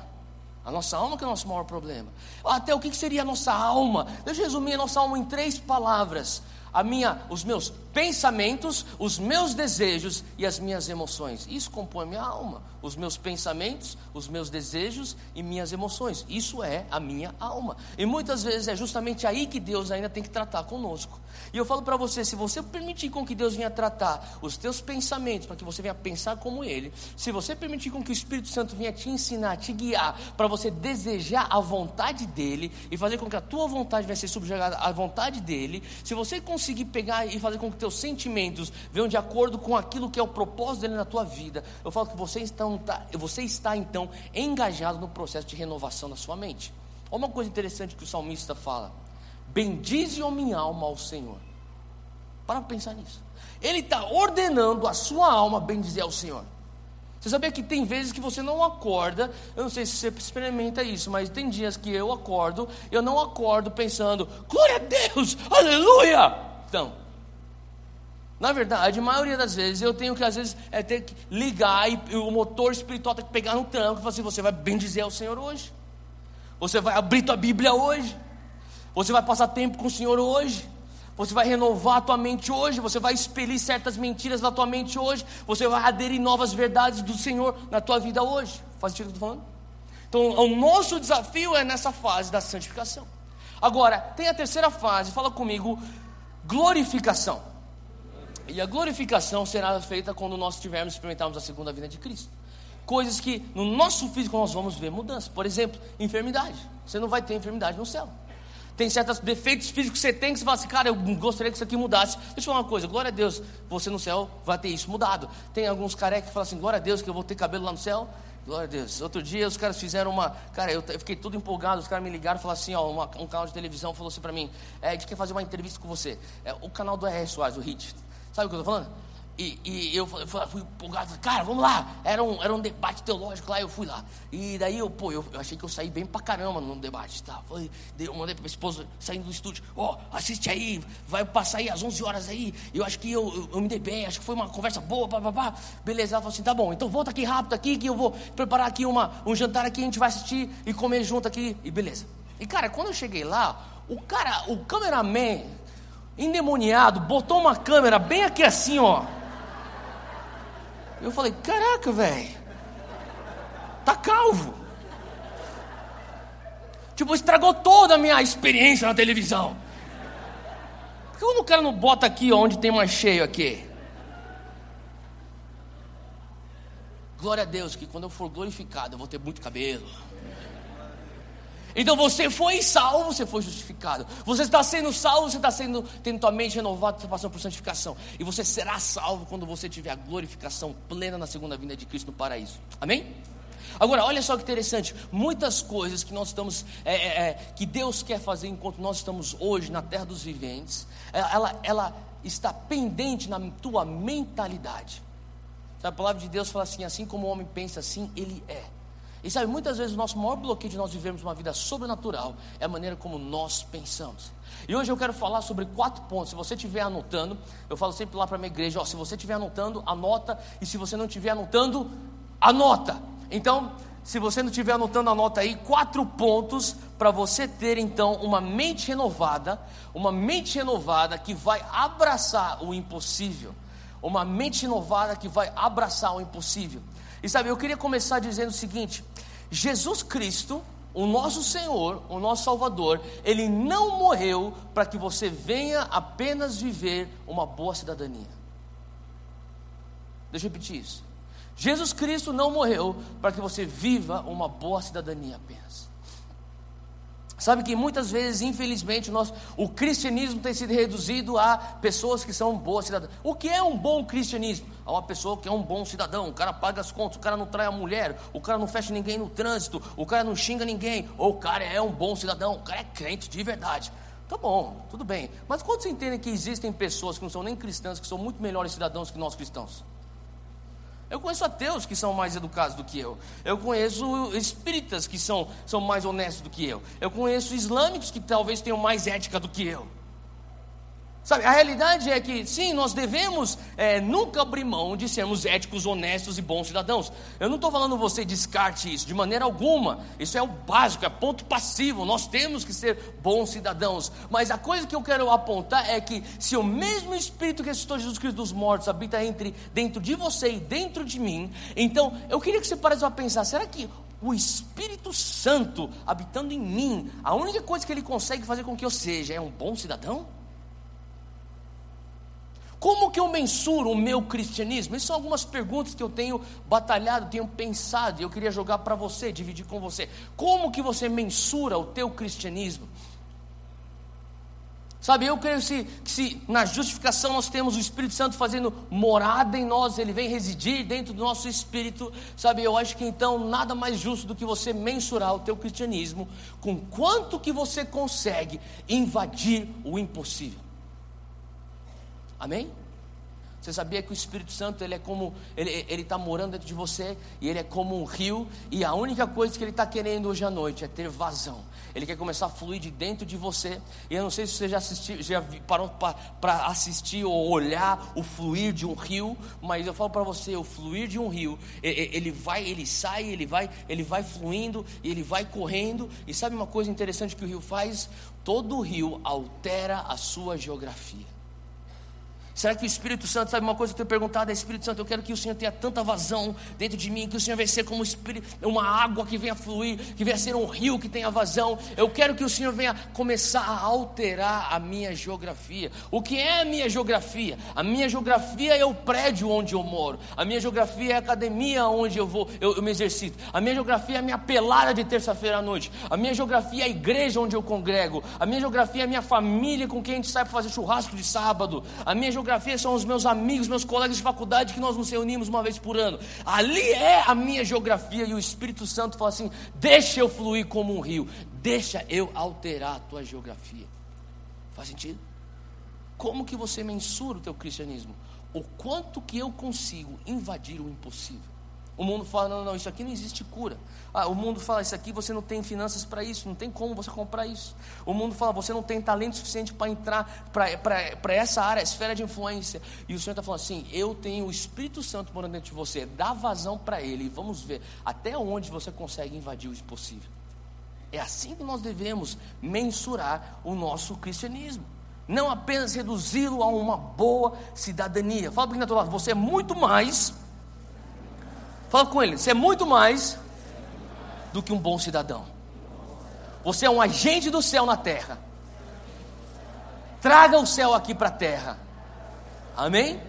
A nossa alma que é o nosso maior problema. Até o que seria a nossa alma? Deixa eu resumir a nossa alma em três palavras. A minha, os meus pensamentos, os meus desejos e as minhas emoções. Isso compõe minha alma os meus pensamentos, os meus desejos e minhas emoções. Isso é a minha alma. E muitas vezes é justamente aí que Deus ainda tem que tratar conosco. E eu falo para você, se você permitir com que Deus venha tratar os teus pensamentos, para que você venha pensar como Ele, se você permitir com que o Espírito Santo venha te ensinar, te guiar, para você desejar a vontade dEle e fazer com que a tua vontade venha ser subjugada à vontade dEle, se você conseguir pegar e fazer com que teus sentimentos venham de acordo com aquilo que é o propósito dEle na tua vida, eu falo que você está tá, você está então engajado no processo de renovação da sua mente. Olha uma coisa interessante que o salmista fala: Bendize a minha alma ao Senhor. Para pensar nisso. Ele está ordenando a sua alma bendizer ao Senhor. Você sabia que tem vezes que você não acorda, eu não sei se você experimenta isso, mas tem dias que eu acordo, eu não acordo pensando, glória a Deus, aleluia! Então, na verdade, a maioria das vezes eu tenho que, às vezes, é ter que ligar e, o motor espiritual tem que pegar no tranco e falar assim: você vai bendizer ao Senhor hoje, você vai abrir tua Bíblia hoje, você vai passar tempo com o Senhor hoje, você vai renovar a tua mente hoje, você vai expelir certas mentiras da tua mente hoje, você vai aderir novas verdades do Senhor na tua vida hoje. Faz sentido o que eu estou falando? Então, o nosso desafio é nessa fase da santificação. Agora, tem a terceira fase, fala comigo, glorificação. E a glorificação será feita quando nós tivermos experimentarmos a segunda vinda de Cristo. Coisas que no nosso físico nós vamos ver mudança. Por exemplo, enfermidade. Você não vai ter enfermidade no céu. Tem certos defeitos físicos que você tem que você fala assim, cara, eu gostaria que isso aqui mudasse. Deixa eu falar uma coisa, glória a Deus, você no céu vai ter isso mudado. Tem alguns carecas que falam assim, glória a Deus que eu vou ter cabelo lá no céu. Glória a Deus. Outro dia os caras fizeram uma. Cara, eu, fiquei tudo empolgado. Os caras me ligaram e falaram assim: ó, uma, um canal de televisão falou assim para mim: é, gente quer fazer uma entrevista com você. É, o canal do R.S. Soares, o HIT. Sabe o que eu estou falando? E, e eu fui, fui empolgado, cara, vamos lá. Era um, era um debate teológico lá, eu fui lá. E daí eu, pô, eu, eu achei que eu saí bem pra caramba no debate. Tá? Foi, eu mandei pra minha esposa saindo do estúdio, ó, oh, assiste aí, vai passar aí às 11 horas aí. Eu acho que eu, eu, eu me dei bem, acho que foi uma conversa boa, papapá. Beleza, ela falou assim, tá bom, então volta aqui rápido aqui, que eu vou preparar aqui uma, um jantar aqui, a gente vai assistir e comer junto aqui, e beleza. E cara, quando eu cheguei lá, o cara, o cameraman endemoniado, botou uma câmera bem aqui assim, ó. Eu falei, caraca, velho. Tá calvo. Tipo, estragou toda a minha experiência na televisão. Por que o cara não bota aqui ó, onde tem mais cheio aqui? Glória a Deus que quando eu for glorificado eu vou ter muito cabelo. Então você foi salvo, você foi justificado. Você está sendo salvo, você está sendo tendo tua mente renovada, você passando por santificação. E você será salvo quando você tiver a glorificação plena na segunda vinda de Cristo no paraíso. Amém? Agora, olha só que interessante, muitas coisas que nós estamos, é, é, é que Deus quer fazer enquanto nós estamos hoje na terra dos viventes, é, ela, ela está pendente na tua mentalidade. A palavra de Deus fala assim: assim como o homem pensa, assim ele é. E sabe, muitas vezes o nosso maior bloqueio de nós vivermos uma vida sobrenatural é a maneira como nós pensamos. E hoje eu quero falar sobre quatro pontos. Se você estiver anotando, eu falo sempre lá para minha igreja: ó, se você estiver anotando, anota. E se você não estiver anotando, anota. Então, se você não estiver anotando, anota aí quatro pontos para você ter então uma mente renovada, uma mente renovada que vai abraçar o impossível, uma mente renovada que vai abraçar o impossível. E sabe, eu queria começar dizendo o seguinte: Jesus Cristo, o nosso Senhor, o nosso Salvador, ele não morreu para que você venha apenas viver uma boa cidadania. Deixa eu repetir isso. Jesus Cristo não morreu para que você viva uma boa cidadania apenas. Sabe que muitas vezes, infelizmente, nós, o cristianismo tem sido reduzido a pessoas que são boas cidadãs. O que é um bom cristianismo? É uma pessoa que é um bom cidadão, o cara paga as contas, o cara não trai a mulher, o cara não fecha ninguém no trânsito, o cara não xinga ninguém, ou o cara é um bom cidadão, o cara é crente de verdade. Tá bom, tudo bem. Mas quando você entende que existem pessoas que não são nem cristãs, que são muito melhores cidadãos que nós cristãos? Eu conheço ateus que são mais educados do que eu. Eu conheço espíritas que são, são mais honestos do que eu. Eu conheço islâmicos que talvez tenham mais ética do que eu. Sabe, a realidade é que, sim, nós devemos é, nunca abrir mão de sermos éticos, honestos e bons cidadãos. Eu não estou falando você descarte isso, de maneira alguma. Isso é o básico, é ponto passivo. Nós temos que ser bons cidadãos. Mas a coisa que eu quero apontar é que, se o mesmo Espírito que ressuscitou Jesus Cristo dos mortos habita entre, dentro de você e dentro de mim, então eu queria que você parasse a pensar: será que o Espírito Santo habitando em mim, a única coisa que ele consegue fazer com que eu seja é um bom cidadão? Como que eu mensuro o meu cristianismo? Essas são algumas perguntas que eu tenho batalhado, tenho pensado, e eu queria jogar para você, dividir com você. Como que você mensura o teu cristianismo? Sabe, eu creio que se, que se na justificação nós temos o Espírito Santo fazendo morada em nós, ele vem residir dentro do nosso espírito, sabe, eu acho que então nada mais justo do que você mensurar o teu cristianismo com quanto que você consegue invadir o impossível. Amém? Você sabia que o Espírito Santo ele é como ele está morando dentro de você e ele é como um rio e a única coisa que ele está querendo hoje à noite é ter vazão. Ele quer começar a fluir de dentro de você. E eu não sei se você já assistiu, já parou para assistir ou olhar o fluir de um rio, mas eu falo para você, o fluir de um rio, ele vai, ele sai, ele vai, ele vai fluindo e ele vai correndo. E sabe uma coisa interessante que o rio faz? Todo rio altera a sua geografia. Será que o Espírito Santo, sabe uma coisa que eu tenho perguntado? É Espírito Santo, eu quero que o Senhor tenha tanta vazão dentro de mim, que o Senhor venha ser como uma água que venha fluir, que venha ser um rio que tenha vazão. Eu quero que o Senhor venha começar a alterar a minha geografia. O que é a minha geografia? A minha geografia é o prédio onde eu moro. A minha geografia é a academia onde eu vou, eu, eu me exercito. A minha geografia é a minha pelada de terça-feira à noite. A minha geografia é a igreja onde eu congrego. A minha geografia é a minha família com quem a gente sai para fazer churrasco de sábado. A minha geografia geografia são os meus amigos, meus colegas de faculdade que nós nos reunimos uma vez por ano. Ali é a minha geografia e o Espírito Santo fala assim: deixa eu fluir como um rio, deixa eu alterar a tua geografia. Faz sentido? Como que você mensura o teu cristianismo? O quanto que eu consigo invadir o impossível? O mundo fala: não, não, isso aqui não existe cura. Ah, o mundo fala: isso aqui você não tem finanças para isso, não tem como você comprar isso. O mundo fala: você não tem talento suficiente para entrar para essa área, esfera de influência. E o Senhor está falando assim: eu tenho o Espírito Santo morando dentro de você, dá vazão para ele e vamos ver até onde você consegue invadir o impossível. É assim que nós devemos mensurar o nosso cristianismo. Não apenas reduzi-lo a uma boa cidadania. Fala para o lado, você é muito mais Fala com ele, você é muito mais do que um bom cidadão. Você é um agente do céu na terra. Traga o céu aqui para a terra. Amém?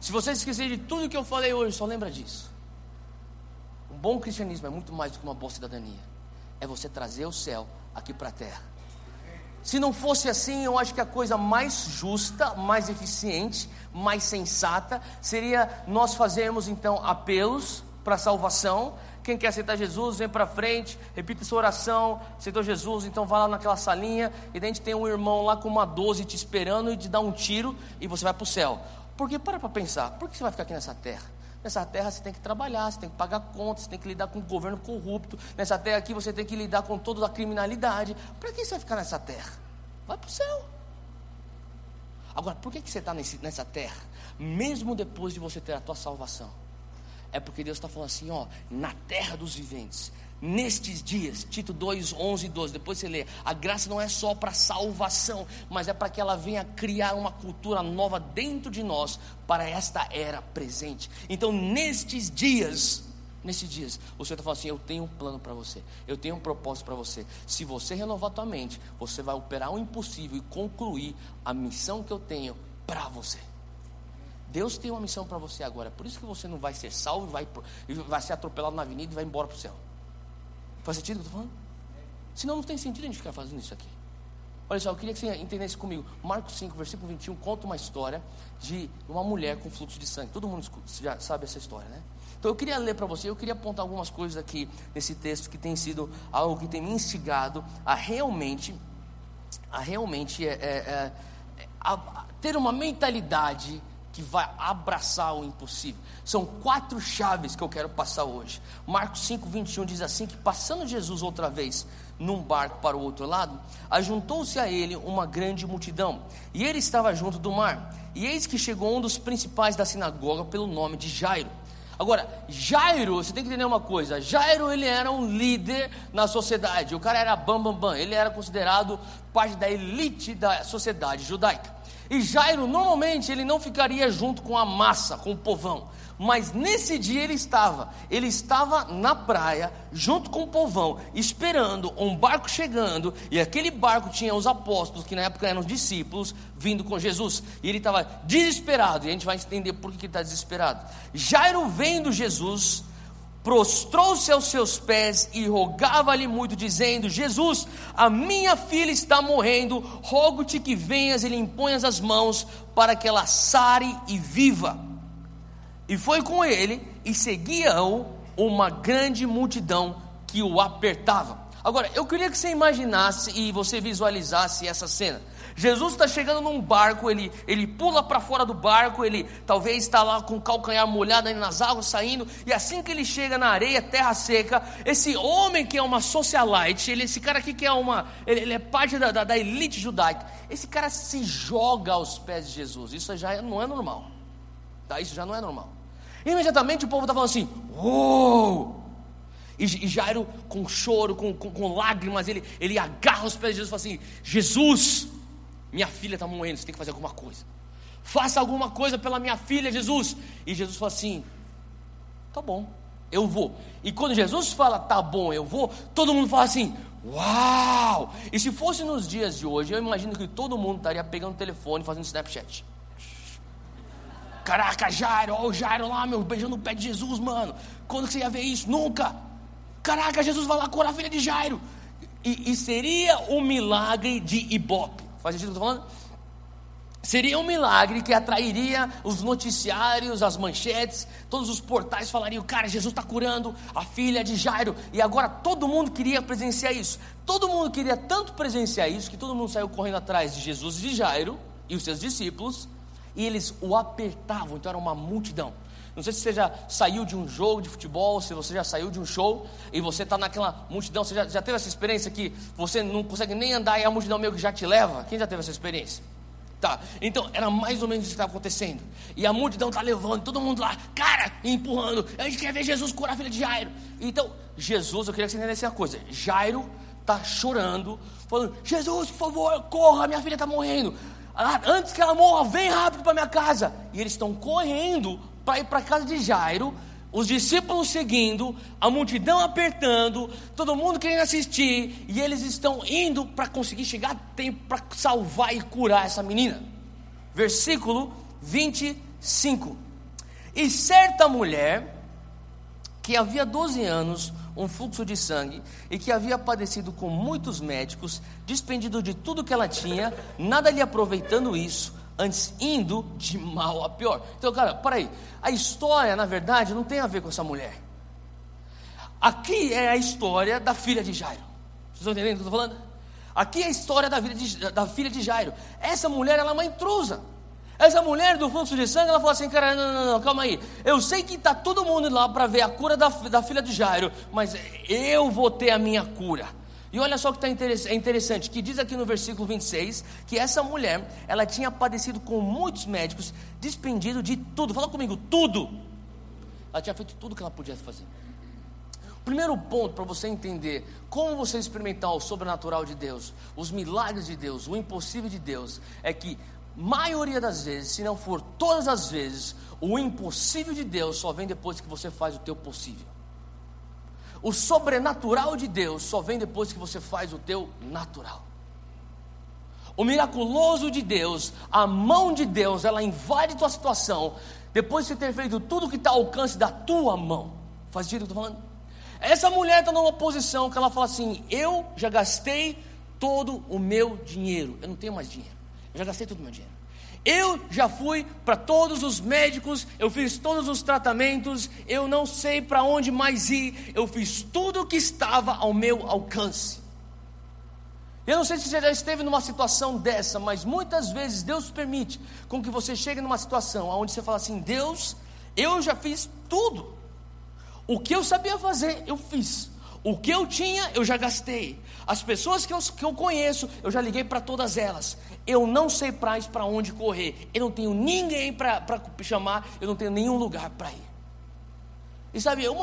Se você esquecer de tudo que eu falei hoje, só lembra disso. Um bom cristianismo é muito mais do que uma boa cidadania. É você trazer o céu aqui para a terra. Se não fosse assim, eu acho que a coisa mais justa, mais eficiente, mais sensata seria nós fazermos então apelos para salvação. Quem quer aceitar Jesus, vem para frente, repita sua oração, aceitou Jesus, então vai lá naquela salinha, e daí a gente tem um irmão lá com uma 12 te esperando e te dá um tiro e você vai para o céu. Porque para para pensar, por que você vai ficar aqui nessa terra? Nessa terra você tem que trabalhar, você tem que pagar contas, você tem que lidar com o governo corrupto. Nessa terra aqui você tem que lidar com toda a criminalidade. Para que você vai ficar nessa terra? Vai para o céu. Agora, por que, que você está nessa terra? Mesmo depois de você ter a tua salvação. É porque Deus está falando assim, ó, na terra dos viventes, nestes dias, Tito 2, 11 e 12, depois você lê, a graça não é só para salvação, mas é para que ela venha criar uma cultura nova dentro de nós, para esta era presente. Então, nestes dias, nesses dias, o Senhor está falando assim: Eu tenho um plano para você, eu tenho um propósito para você. Se você renovar tua mente, você vai operar o impossível e concluir a missão que eu tenho para você. Deus tem uma missão para você agora, por isso que você não vai ser salvo, vai, vai ser atropelado na avenida e vai embora para o céu. Faz sentido o que eu estou falando? Senão não tem sentido a gente ficar fazendo isso aqui. Olha só, eu queria que você entendesse comigo. Marcos 5, versículo 21, conta uma história de uma mulher com fluxo de sangue. Todo mundo já sabe essa história, né? Então eu queria ler para você, eu queria apontar algumas coisas aqui nesse texto que tem sido algo que tem me instigado a realmente a realmente é, é, é, a, a ter uma mentalidade que vai abraçar o impossível. São quatro chaves que eu quero passar hoje. Marcos 5, 21 diz assim: que passando Jesus outra vez num barco para o outro lado, ajuntou-se a ele uma grande multidão, e ele estava junto do mar. E eis que chegou um dos principais da sinagoga pelo nome de Jairo. Agora, Jairo, você tem que entender uma coisa: Jairo ele era um líder na sociedade, o cara era bam bam bam, ele era considerado parte da elite da sociedade judaica. E Jairo, normalmente, ele não ficaria junto com a massa, com o povão. Mas nesse dia ele estava, ele estava na praia, junto com o povão, esperando um barco chegando, e aquele barco tinha os apóstolos, que na época eram os discípulos, vindo com Jesus, e ele estava desesperado, e a gente vai entender por que ele está desesperado. Jairo vendo Jesus, prostrou-se aos seus pés e rogava-lhe muito, dizendo: Jesus, a minha filha está morrendo, rogo-te que venhas e lhe imponhas as mãos para que ela sare e viva. E foi com ele e seguia-o uma grande multidão que o apertava. Agora, eu queria que você imaginasse e você visualizasse essa cena. Jesus está chegando num barco, ele, ele pula para fora do barco, ele talvez está lá com o calcanhar molhado nas águas saindo, e assim que ele chega na areia, terra seca, esse homem que é uma socialite, ele, esse cara aqui que é uma, ele, ele é parte da, da, da, elite judaica, esse cara se joga aos pés de Jesus, isso já não é normal, tá? isso já não é normal. Imediatamente o povo está falando assim, uou! E, e Jairo, com choro, com, com, com lágrimas, ele, ele agarra os pés de Jesus e fala assim: Jesus, minha filha está morrendo, você tem que fazer alguma coisa. Faça alguma coisa pela minha filha, Jesus. E Jesus fala assim: Tá bom, eu vou. E quando Jesus fala, tá bom, eu vou, todo mundo fala assim: Uau! E se fosse nos dias de hoje, eu imagino que todo mundo estaria pegando o telefone e fazendo Snapchat. Caraca, Jairo, olha o Jairo lá, meu, beijando o pé de Jesus, mano. Quando que você ia ver isso? Nunca. Caraca, Jesus vai lá curar a filha de Jairo. E, e seria um milagre de Ibope. Faz sentido o que eu estou falando? Seria um milagre que atrairia os noticiários, as manchetes, todos os portais falariam: cara, Jesus está curando a filha de Jairo. E agora todo mundo queria presenciar isso. Todo mundo queria tanto presenciar isso que todo mundo saiu correndo atrás de Jesus e de Jairo e os seus discípulos. E eles o apertavam, então era uma multidão. Não sei se você já saiu de um jogo de futebol, se você já saiu de um show e você está naquela multidão. Você já, já teve essa experiência que você não consegue nem andar e a multidão meio que já te leva? Quem já teve essa experiência? Tá, então era mais ou menos isso que estava acontecendo. E a multidão está levando, todo mundo lá, cara, empurrando. A gente quer ver Jesus curar a filha de Jairo. Então, Jesus, eu queria que você entendesse uma coisa: Jairo está chorando, falando: Jesus, por favor, corra, minha filha está morrendo. Ah, antes que ela morra, vem rápido para minha casa. E eles estão correndo para ir para casa de Jairo, os discípulos seguindo, a multidão apertando, todo mundo querendo assistir, e eles estão indo para conseguir chegar a tempo para salvar e curar essa menina. Versículo 25. E certa mulher, que havia 12 anos, um fluxo de sangue, e que havia padecido com muitos médicos, despendido de tudo que ela tinha, nada lhe aproveitando isso, antes indo de mal a pior. Então, cara, para aí. A história, na verdade, não tem a ver com essa mulher. Aqui é a história da filha de Jairo. Vocês estão entendendo o que eu estou falando? Aqui é a história da, de, da filha de Jairo. Essa mulher, ela é uma intrusa. Essa mulher do fluxo de sangue, ela falou assim: cara, não, não, não, calma aí. Eu sei que está todo mundo lá para ver a cura da, da filha de Jairo, mas eu vou ter a minha cura. E olha só que tá é interessante, que diz aqui no versículo 26, que essa mulher, ela tinha padecido com muitos médicos, despendido de tudo. Fala comigo, tudo. Ela tinha feito tudo que ela podia fazer. O primeiro ponto para você entender como você experimentar o sobrenatural de Deus, os milagres de Deus, o impossível de Deus, é que maioria das vezes, se não for todas as vezes, o impossível de Deus só vem depois que você faz o teu possível. O sobrenatural de Deus só vem depois que você faz o teu natural. O miraculoso de Deus, a mão de Deus, ela invade tua situação depois de você ter feito tudo que está ao alcance da tua mão. Faz sentido o que eu estou falando? Essa mulher está numa posição que ela fala assim: Eu já gastei todo o meu dinheiro, eu não tenho mais dinheiro, eu já gastei todo o meu dinheiro. Eu já fui para todos os médicos, eu fiz todos os tratamentos, eu não sei para onde mais ir, eu fiz tudo o que estava ao meu alcance. Eu não sei se você já esteve numa situação dessa, mas muitas vezes Deus permite com que você chegue numa situação onde você fala assim: Deus, eu já fiz tudo. O que eu sabia fazer, eu fiz. O que eu tinha, eu já gastei. As pessoas que eu, que eu conheço, eu já liguei para todas elas. Eu não sei mais para onde correr. Eu não tenho ninguém para chamar. Eu não tenho nenhum lugar para ir. E sabe, eu,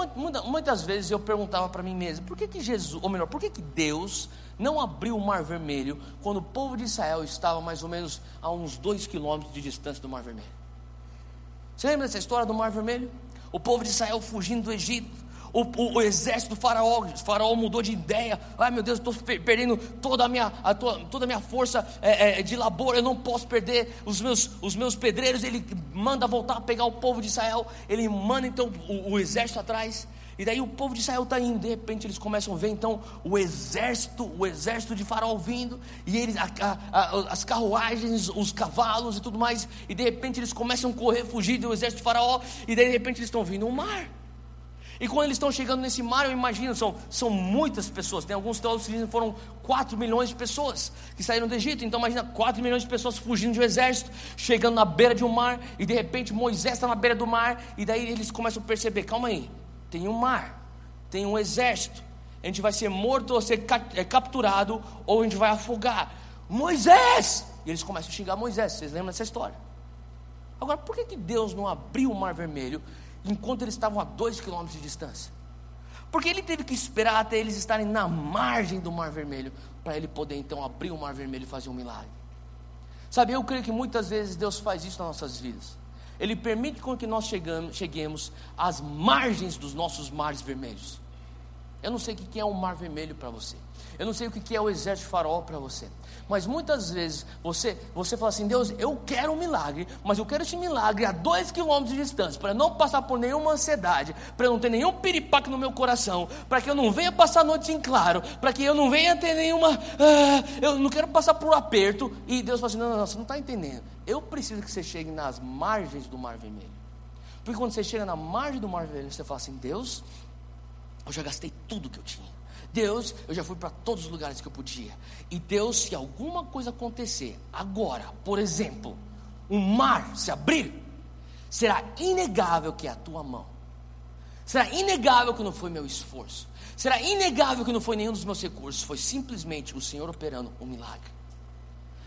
muitas vezes eu perguntava para mim mesmo: por que, que Jesus, ou melhor, por que, que Deus não abriu o Mar Vermelho quando o povo de Israel estava mais ou menos a uns dois quilômetros de distância do Mar Vermelho? Você lembra dessa história do Mar Vermelho? O povo de Israel fugindo do Egito. O, o, o, exército do faraó, o faraó mudou de ideia. Ai meu Deus, estou perdendo toda a minha, a toda a minha força é, é, de labor. Eu não posso perder os meus, os meus pedreiros. Ele manda voltar a pegar o povo de Israel. Ele manda então o, o exército atrás. E daí o povo de Israel está indo, de repente eles começam a ver então o exército, o exército de Faraó vindo, e eles, a, a, as carruagens, os cavalos e tudo mais, e de repente eles começam a correr, fugir do exército de Faraó, e daí de repente eles estão vindo o mar. E quando eles estão chegando nesse mar, eu imagino, são, são muitas pessoas. Tem alguns teólogos que dizem que foram 4 milhões de pessoas que saíram do Egito. Então imagina 4 milhões de pessoas fugindo de um exército, chegando na beira de um mar, e de repente Moisés está na beira do mar, e daí eles começam a perceber, calma aí, tem um mar, tem um exército. A gente vai ser morto ou ser é, capturado, ou a gente vai afogar. Moisés! E eles começam a xingar Moisés. Vocês lembram dessa história? Agora, por que, que Deus não abriu o mar vermelho enquanto eles estavam a dois quilômetros de distância. Porque ele teve que esperar até eles estarem na margem do Mar Vermelho, para ele poder então abrir o Mar Vermelho e fazer um milagre. Sabe, eu creio que muitas vezes Deus faz isso nas nossas vidas. Ele permite com que nós chegamos, cheguemos às margens dos nossos mares vermelhos. Eu não sei o que é um mar vermelho para você. Eu não sei o que é o exército faraó para você. Mas muitas vezes você, você fala assim: Deus, eu quero um milagre, mas eu quero esse milagre a dois quilômetros de distância, para não passar por nenhuma ansiedade, para não ter nenhum piripaque no meu coração, para que eu não venha passar noite em claro, para que eu não venha ter nenhuma. Ah, eu não quero passar por aperto. E Deus fala assim: não, não, não, você não está entendendo. Eu preciso que você chegue nas margens do Mar Vermelho. Porque quando você chega na margem do Mar Vermelho, você fala assim: Deus, eu já gastei tudo que eu tinha. Deus, eu já fui para todos os lugares que eu podia. E Deus, se alguma coisa acontecer agora, por exemplo, um mar se abrir, será inegável que é a tua mão. Será inegável que não foi meu esforço. Será inegável que não foi nenhum dos meus recursos. Foi simplesmente o Senhor operando um milagre.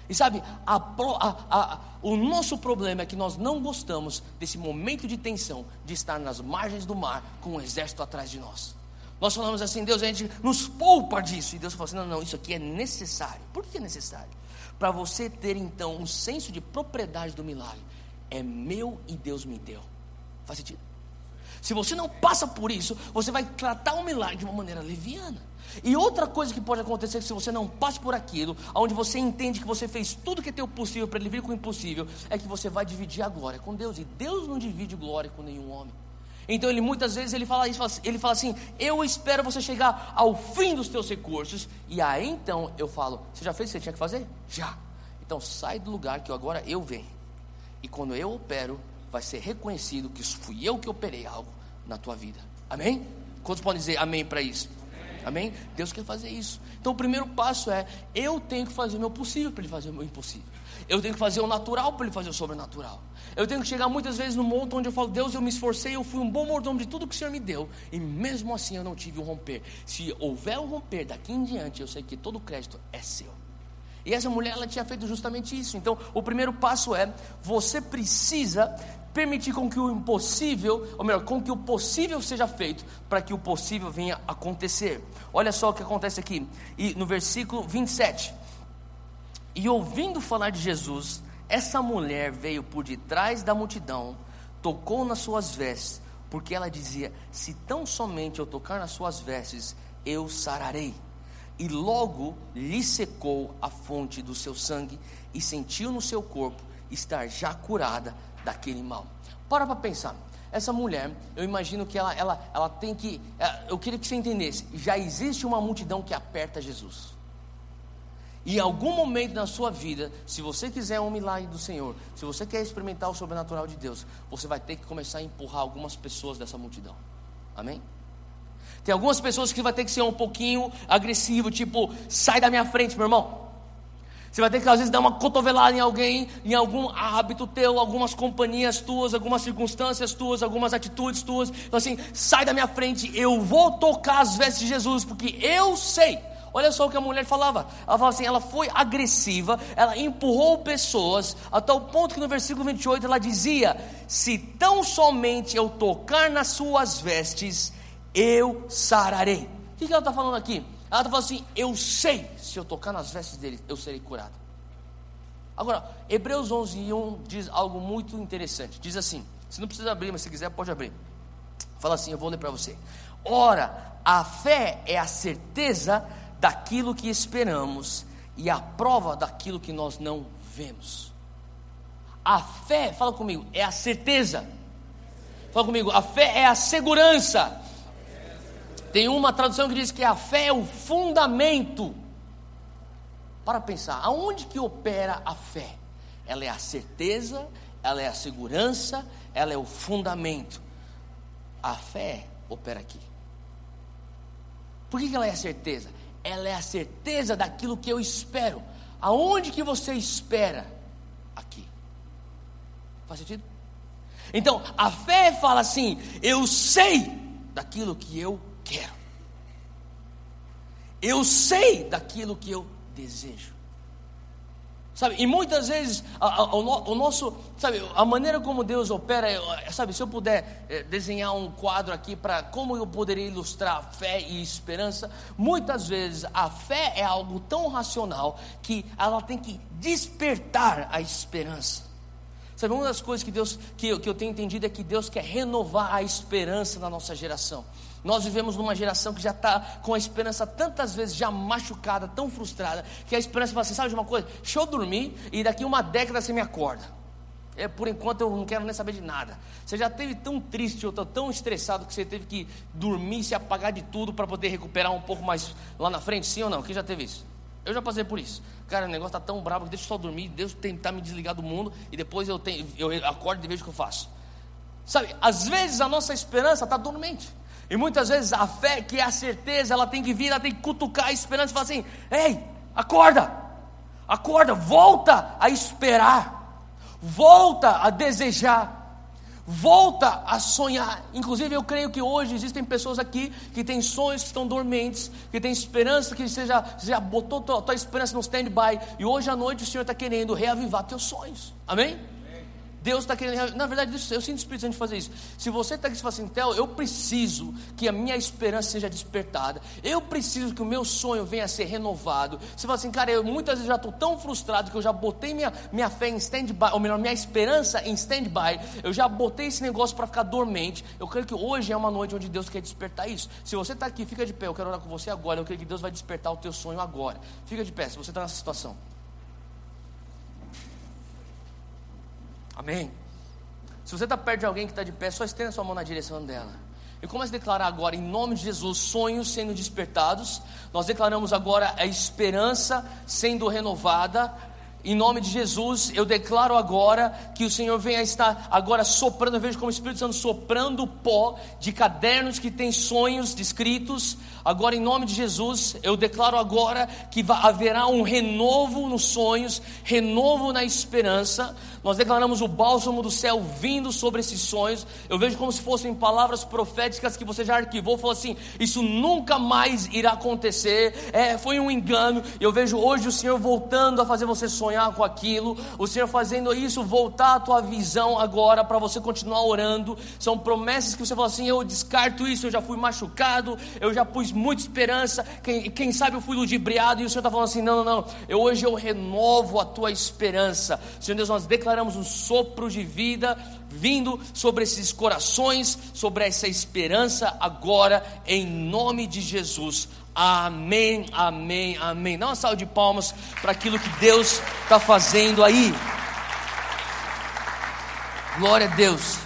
E sabe, a, a, a, o nosso problema é que nós não gostamos desse momento de tensão, de estar nas margens do mar com um exército atrás de nós. Nós falamos assim, Deus, a gente nos poupa disso. E Deus falou assim: não, não, isso aqui é necessário. Por que é necessário? Para você ter então um senso de propriedade do milagre. É meu e Deus me deu. Faz sentido? Se você não passa por isso, você vai tratar o milagre de uma maneira leviana. E outra coisa que pode acontecer se você não passa por aquilo, onde você entende que você fez tudo que é teu possível para ele vir com o impossível, é que você vai dividir a glória com Deus. E Deus não divide glória com nenhum homem. Então ele muitas vezes ele fala isso, ele fala assim: "Eu espero você chegar ao fim dos teus recursos". E aí então eu falo: "Você já fez o que você tinha que fazer?" Já. Então sai do lugar que agora eu venho. E quando eu opero, vai ser reconhecido que fui eu que operei algo na tua vida. Amém? Quantos podem dizer amém para isso? Amém? Deus quer fazer isso. Então o primeiro passo é: eu tenho que fazer o meu possível para ele fazer o meu impossível. Eu tenho que fazer o natural para ele fazer o sobrenatural. Eu tenho que chegar muitas vezes no monte onde eu falo, Deus, eu me esforcei, eu fui um bom mordomo de tudo que o Senhor me deu, e mesmo assim eu não tive um romper. Se houver um romper daqui em diante, eu sei que todo o crédito é seu. E essa mulher, ela tinha feito justamente isso. Então, o primeiro passo é: você precisa permitir com que o impossível, ou melhor, com que o possível seja feito, para que o possível venha acontecer. Olha só o que acontece aqui, e no versículo 27. E ouvindo falar de Jesus, essa mulher veio por detrás da multidão, tocou nas suas vestes, porque ela dizia: Se tão somente eu tocar nas suas vestes, eu sararei. E logo lhe secou a fonte do seu sangue, e sentiu no seu corpo estar já curada daquele mal. Para para pensar. Essa mulher, eu imagino que ela, ela, ela tem que. É, eu queria que você entendesse: já existe uma multidão que aperta Jesus. E em algum momento na sua vida, se você quiser um milagre do Senhor, se você quer experimentar o sobrenatural de Deus, você vai ter que começar a empurrar algumas pessoas dessa multidão. Amém? Tem algumas pessoas que vai ter que ser um pouquinho agressivo, tipo, sai da minha frente, meu irmão. Você vai ter que às vezes dar uma cotovelada em alguém, em algum hábito teu, algumas companhias tuas, algumas circunstâncias tuas, algumas atitudes tuas. Então assim, sai da minha frente, eu vou tocar as vestes de Jesus, porque eu sei. Olha só o que a mulher falava. Ela falava assim: ela foi agressiva, ela empurrou pessoas, até o ponto que no versículo 28 ela dizia: Se tão somente eu tocar nas suas vestes, eu sararei. O que ela está falando aqui? Ela está falando assim: Eu sei, se eu tocar nas vestes dele, eu serei curado. Agora, Hebreus 11, 1 diz algo muito interessante. Diz assim: Se não precisa abrir, mas se quiser, pode abrir. Fala assim: Eu vou ler para você. Ora, a fé é a certeza daquilo que esperamos e a prova daquilo que nós não vemos. A fé, fala comigo, é a certeza. Fala comigo, a fé é a segurança. Tem uma tradução que diz que a fé é o fundamento. Para pensar, aonde que opera a fé? Ela é a certeza, ela é a segurança, ela é o fundamento. A fé opera aqui. Por que, ela é a certeza? Ela é a certeza daquilo que eu espero. Aonde que você espera? Aqui. Faz sentido? Então, a fé fala assim: eu sei daquilo que eu quero. Eu sei daquilo que eu desejo. Sabe, e muitas vezes a, a, o, nosso, sabe, a maneira como Deus opera, sabe, se eu puder é, desenhar um quadro aqui para como eu poderia ilustrar fé e esperança, muitas vezes a fé é algo tão racional que ela tem que despertar a esperança. Sabe, uma das coisas que Deus, que que eu tenho entendido é que Deus quer renovar a esperança na nossa geração. Nós vivemos numa geração que já está com a esperança tantas vezes já machucada, tão frustrada, que a esperança fala assim: sabe de uma coisa? Deixa eu dormir e daqui uma década você me acorda. É, por enquanto eu não quero nem saber de nada. Você já teve tão triste ou tão estressado que você teve que dormir, se apagar de tudo para poder recuperar um pouco mais lá na frente? Sim ou não? Quem já teve isso? Eu já passei por isso. Cara, o negócio está tão bravo que deixa eu só dormir, Deus tentar me desligar do mundo e depois eu, tenho, eu acordo e vejo o que eu faço. Sabe, às vezes a nossa esperança está dormente. E muitas vezes a fé, que é a certeza, ela tem que vir, ela tem que cutucar a esperança e falar assim: ei, acorda, acorda, volta a esperar, volta a desejar, volta a sonhar. Inclusive, eu creio que hoje existem pessoas aqui que têm sonhos que estão dormentes, que têm esperança, que você já, você já botou tua, tua esperança no stand-by, e hoje à noite o Senhor está querendo reavivar teus sonhos. Amém? Deus está querendo, na verdade, eu sinto o Espírito Santo fazer isso. Se você está aqui e fala assim, Theo, eu preciso que a minha esperança seja despertada, eu preciso que o meu sonho venha a ser renovado. Você fala assim, cara, eu muitas vezes já estou tão frustrado que eu já botei minha, minha fé em stand-by, ou melhor, minha esperança em stand-by, eu já botei esse negócio para ficar dormente. Eu creio que hoje é uma noite onde Deus quer despertar isso. Se você está aqui, fica de pé, eu quero orar com você agora, eu creio que Deus vai despertar o teu sonho agora. Fica de pé, se você está nessa situação. Amém? Se você está perto de alguém que está de pé, só estenda sua mão na direção dela. E comece a declarar agora, em nome de Jesus, sonhos sendo despertados. Nós declaramos agora a esperança sendo renovada. Em nome de Jesus, eu declaro agora que o Senhor venha estar agora soprando, eu vejo como o Espírito Santo soprando pó de cadernos que têm sonhos descritos. Agora, em nome de Jesus, eu declaro agora que haverá um renovo nos sonhos, renovo na esperança. Nós declaramos o bálsamo do céu vindo sobre esses sonhos. Eu vejo como se fossem palavras proféticas que você já arquivou. Falou assim: Isso nunca mais irá acontecer. É, foi um engano. Eu vejo hoje o Senhor voltando a fazer você sonhar com aquilo. O Senhor fazendo isso, voltar a tua visão agora para você continuar orando. São promessas que você fala assim: Eu descarto isso. Eu já fui machucado. Eu já pus muita esperança. Quem, quem sabe eu fui ludibriado. E o Senhor está falando assim: Não, não, não. Eu, hoje eu renovo a tua esperança. Senhor Deus, nós declaramos um sopro de vida vindo sobre esses corações, sobre essa esperança agora, em nome de Jesus. Amém, amém, amém. Dá uma salva de palmas para aquilo que Deus está fazendo aí. Glória a Deus.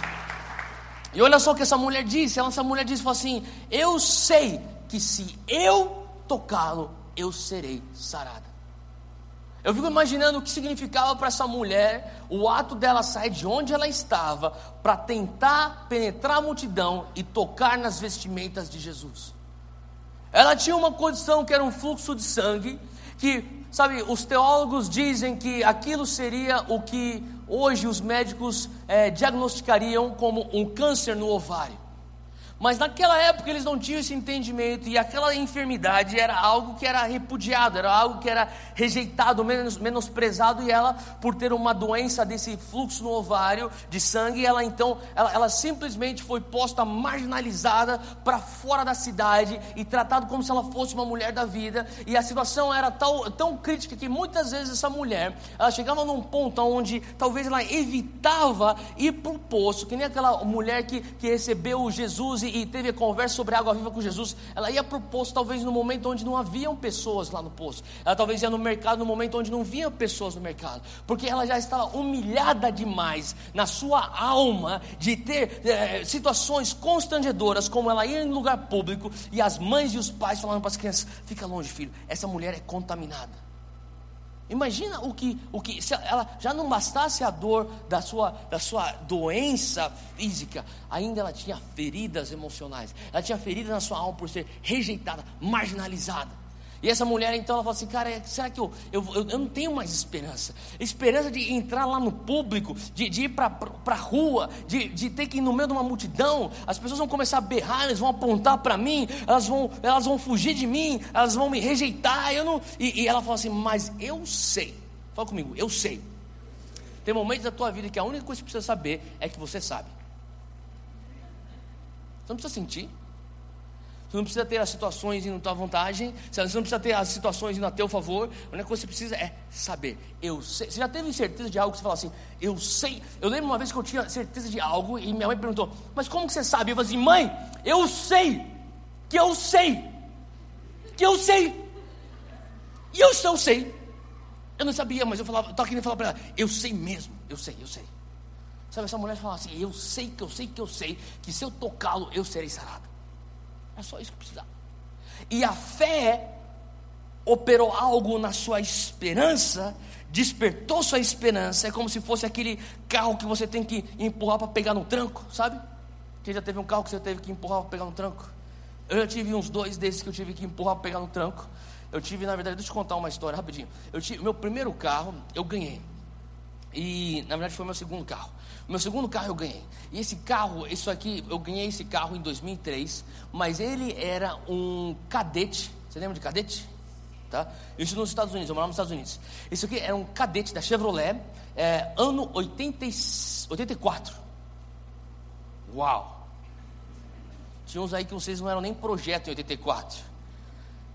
E olha só o que essa mulher disse. Essa mulher disse assim: Eu sei que se eu tocá-lo, eu serei sarada. Eu fico imaginando o que significava para essa mulher o ato dela sair de onde ela estava para tentar penetrar a multidão e tocar nas vestimentas de Jesus. Ela tinha uma condição que era um fluxo de sangue, que, sabe, os teólogos dizem que aquilo seria o que hoje os médicos é, diagnosticariam como um câncer no ovário. Mas naquela época eles não tinham esse entendimento e aquela enfermidade era algo que era repudiado, era algo que era rejeitado, menos, menosprezado e ela, por ter uma doença desse fluxo no ovário de sangue, ela então, ela, ela simplesmente foi posta marginalizada para fora da cidade e tratada como se ela fosse uma mulher da vida. E a situação era tão, tão crítica que muitas vezes essa mulher, ela chegava num ponto onde talvez ela evitava ir para o poço, que nem aquela mulher que, que recebeu Jesus e e, teve a conversa sobre água viva com Jesus, ela ia para o poço talvez no momento onde não haviam pessoas lá no poço. Ela talvez ia no mercado no momento onde não havia pessoas no mercado, porque ela já estava humilhada demais na sua alma de ter é, situações constrangedoras, como ela ia em lugar público e as mães e os pais falando para as crianças: fica longe, filho, essa mulher é contaminada. Imagina o que, o que se ela já não bastasse a dor da sua, da sua doença física, ainda ela tinha feridas emocionais, ela tinha feridas na sua alma por ser rejeitada, marginalizada. E essa mulher então ela fala assim, cara, é, será que eu, eu, eu, não tenho mais esperança? Esperança de entrar lá no público, de, de ir para a rua, de, de ter que ir no meio de uma multidão, as pessoas vão começar a berrar, eles vão apontar para mim, elas vão, elas vão fugir de mim, elas vão me rejeitar. Eu não, e, e ela fala assim, mas eu sei, fala comigo, eu sei. Tem momentos da tua vida que a única coisa que você precisa saber é que você sabe. Você não precisa sentir. Você não precisa ter as situações indo à tua vantagem, você não precisa ter as situações indo a teu favor. A única coisa que você precisa é saber. Eu sei. Você já teve certeza de algo que você fala assim, eu sei. Eu lembro uma vez que eu tinha certeza de algo e minha mãe perguntou, mas como que você sabe? Eu falei assim, mãe, eu sei que eu sei. Que eu sei. E eu só sei. Eu não sabia, mas eu falava, estava querendo falar para ela, eu sei mesmo, eu sei, eu sei. Sabe, essa mulher falava assim, eu sei que eu sei que eu sei, que se eu tocá-lo, eu serei sarado. É só isso que precisava. E a fé operou algo na sua esperança, despertou sua esperança. É como se fosse aquele carro que você tem que empurrar para pegar no tranco, sabe? Quem já teve um carro que você teve que empurrar para pegar no tranco? Eu já tive uns dois desses que eu tive que empurrar para pegar no tranco. Eu tive, na verdade, deixa eu contar uma história rapidinho. Eu tive, meu primeiro carro, eu ganhei. E, na verdade, foi meu segundo carro. Meu segundo carro eu ganhei. E esse carro, isso aqui, eu ganhei esse carro em 2003, mas ele era um cadete. Você lembra de cadete? Tá? Isso nos Estados Unidos, eu morava nos Estados Unidos. Isso aqui era um cadete da Chevrolet, é, ano 80, 84. Uau! Tinha uns aí que vocês não eram nem projeto em 84.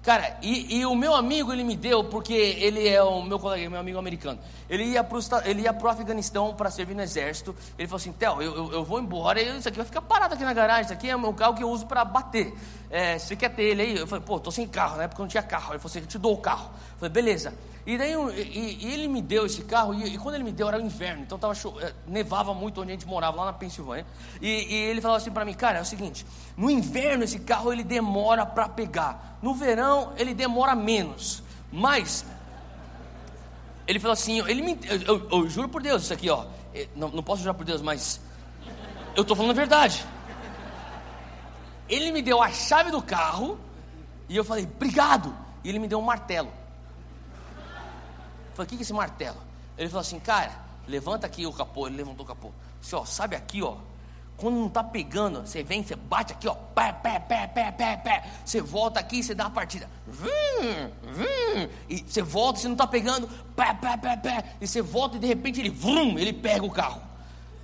Cara, e, e, o meu amigo ele me deu, porque ele é o meu colega, meu amigo americano. Ele ia para ele ia pro Afeganistão para servir no exército. Ele falou assim: Theo, eu, eu, eu, vou embora e isso aqui vai ficar parado aqui na garagem. Isso aqui é o meu carro que eu uso para bater. É, você quer ter ele aí? Eu falei: pô, tô sem carro, né? Porque eu não tinha carro. Ele falou assim: eu te dou o carro. Eu falei: beleza. E daí e, e ele me deu esse carro, e, e, quando ele me deu era inverno, então tava é, nevava muito onde a gente morava, lá na Pensilvânia. E, ele falou assim para mim, cara, é o seguinte, no inverno esse carro ele demora para pegar, no verão ele demora menos, mas ele falou assim, ele me, eu, eu, eu juro por Deus, isso aqui ó, é, não, não posso jurar por Deus, mas eu estou falando a verdade. Ele me deu a chave do carro e eu falei, obrigado. E ele me deu um martelo. Falei, o que é esse martelo? Ele falou assim, cara, levanta aqui o capô. Ele levantou o capô. Disse, ó, sabe aqui, ó. Quando não está pegando, você vem, você bate aqui, ó. Pé, pé, pé, pé, pé, pé. Você volta aqui e você dá a partida. Vum, vum, e você volta, você não está pegando. Pé, pé, pé, pé. E você volta e de repente ele, vrum, ele pega o carro.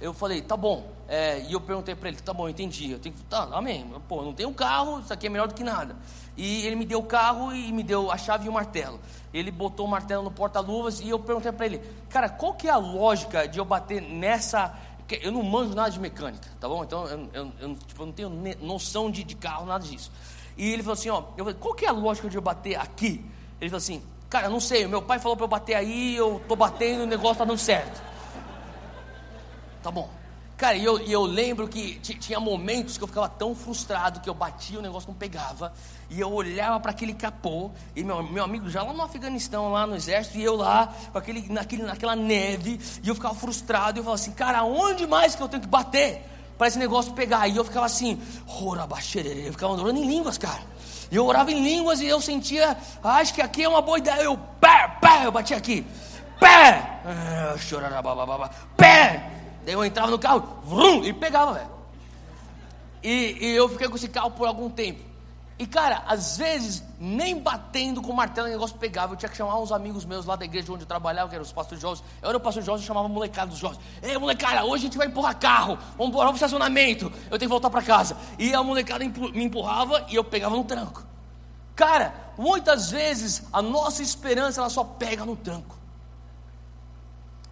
Eu falei, tá bom. É, e eu perguntei para ele, tá bom, entendi. Eu tenho que, tá, amém. Pô, não tenho carro, isso aqui é melhor do que nada. E ele me deu o carro e me deu a chave e o martelo. Ele botou o martelo no porta-luvas e eu perguntei para ele, cara, qual que é a lógica de eu bater nessa. Eu não manjo nada de mecânica, tá bom? Então eu, eu, eu, tipo, eu não tenho noção de, de, carro, nada disso. E ele falou assim: ó, eu falei, qual que é a lógica de eu bater aqui? Ele falou assim, cara, não sei, meu pai falou para eu bater aí, eu tô batendo e o negócio tá dando certo. Tá bom. Cara, e eu, eu lembro que tinha momentos que eu ficava tão frustrado que eu batia, o negócio não pegava. E eu olhava para aquele capô, e meu, meu amigo já lá no Afeganistão, lá no exército, e eu lá, com aquele, naquele, naquela neve, e eu ficava frustrado, e eu falava assim, cara, onde mais que eu tenho que bater para esse negócio pegar? E eu ficava assim, eu ficava orando em línguas, cara. E eu orava em línguas e eu sentia, ah, acho que aqui é uma boa ideia. Eu, pé, pé, eu bati aqui. Pé! Ah, pé! Daí eu entrava no carro, vrum, e pegava, velho. E, e eu fiquei com esse carro por algum tempo. E cara, às vezes, nem batendo com o martelo o negócio pegava. Eu tinha que chamar uns amigos meus lá da igreja onde eu trabalhava, que eram os pastores jovens. Eu era o pastor jovem e chamava molecada dos jovens. Ei, molecada, hoje a gente vai empurrar carro. Vamos embora pro estacionamento. Eu tenho que voltar para casa. E a molecada me empurrava e eu pegava no tranco. Cara, muitas vezes a nossa esperança ela só pega no tranco.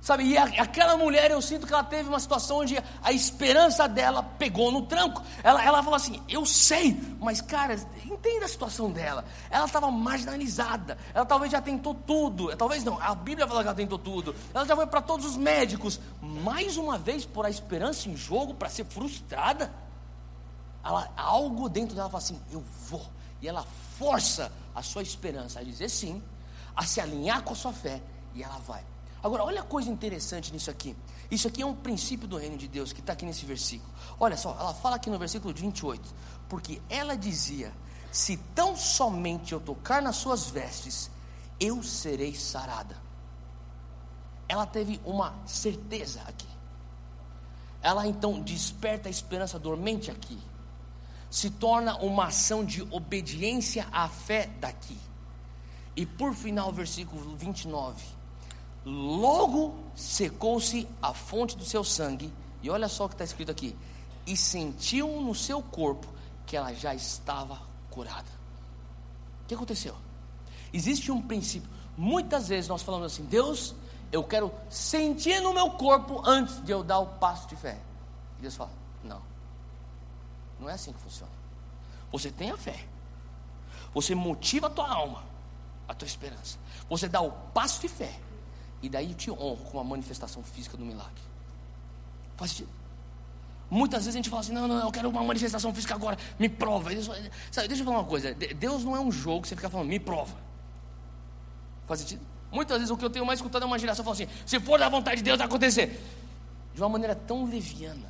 Sabe, e a, aquela mulher, eu sinto que ela teve uma situação onde a esperança dela pegou no tranco. Ela, ela falou assim: Eu sei, mas cara, entenda a situação dela. Ela estava marginalizada. Ela talvez já tentou tudo. Talvez não, a Bíblia fala que ela tentou tudo. Ela já foi para todos os médicos. Mais uma vez, por a esperança em jogo, para ser frustrada. Ela, algo dentro dela fala assim: Eu vou. E ela força a sua esperança a dizer sim, a se alinhar com a sua fé. E ela vai. Agora, olha a coisa interessante nisso aqui. Isso aqui é um princípio do reino de Deus que está aqui nesse versículo. Olha só, ela fala aqui no versículo 28. Porque ela dizia: Se tão somente eu tocar nas suas vestes, eu serei sarada. Ela teve uma certeza aqui. Ela então desperta a esperança dormente aqui. Se torna uma ação de obediência à fé daqui. E por final, versículo 29 Logo secou-se a fonte do seu sangue, e olha só o que está escrito aqui: e sentiu no seu corpo que ela já estava curada. O que aconteceu? Existe um princípio. Muitas vezes nós falamos assim: Deus, eu quero sentir no meu corpo antes de eu dar o passo de fé. E Deus fala: Não, não é assim que funciona. Você tem a fé, você motiva a tua alma, a tua esperança. Você dá o passo de fé e daí eu te honro com a manifestação física do milagre. Faz sentido? Muitas vezes a gente fala assim: não, não, eu quero uma manifestação física agora, me prova. Sabe, deixa eu falar uma coisa: Deus não é um jogo que você fica falando, me prova. Faz sentido? Muitas vezes o que eu tenho mais escutado é uma geração falando assim: se for da vontade de Deus, vai acontecer. De uma maneira tão leviana.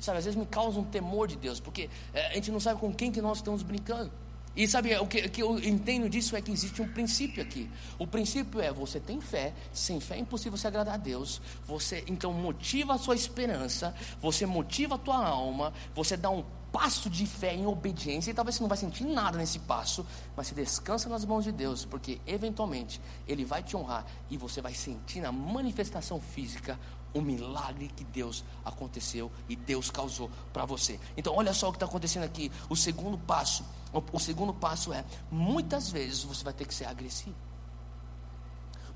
Sabe, às vezes me causa um temor de Deus, porque eh, a gente não sabe com quem que nós estamos brincando. E sabe, o que, que, eu entendo disso é que existe um princípio aqui. O princípio é: você tem fé, sem fé é impossível você agradar a Deus. Você então motiva a sua esperança, você motiva a tua alma, você dá um passo de fé em obediência, e talvez você não vai sentir nada nesse passo, mas você descansa nas mãos de Deus, porque eventualmente Ele vai te honrar e você vai sentir na manifestação física o milagre que Deus aconteceu e Deus causou para você. Então, olha só o que está acontecendo aqui. O segundo passo, o segundo passo é: muitas vezes você vai ter que ser agressivo.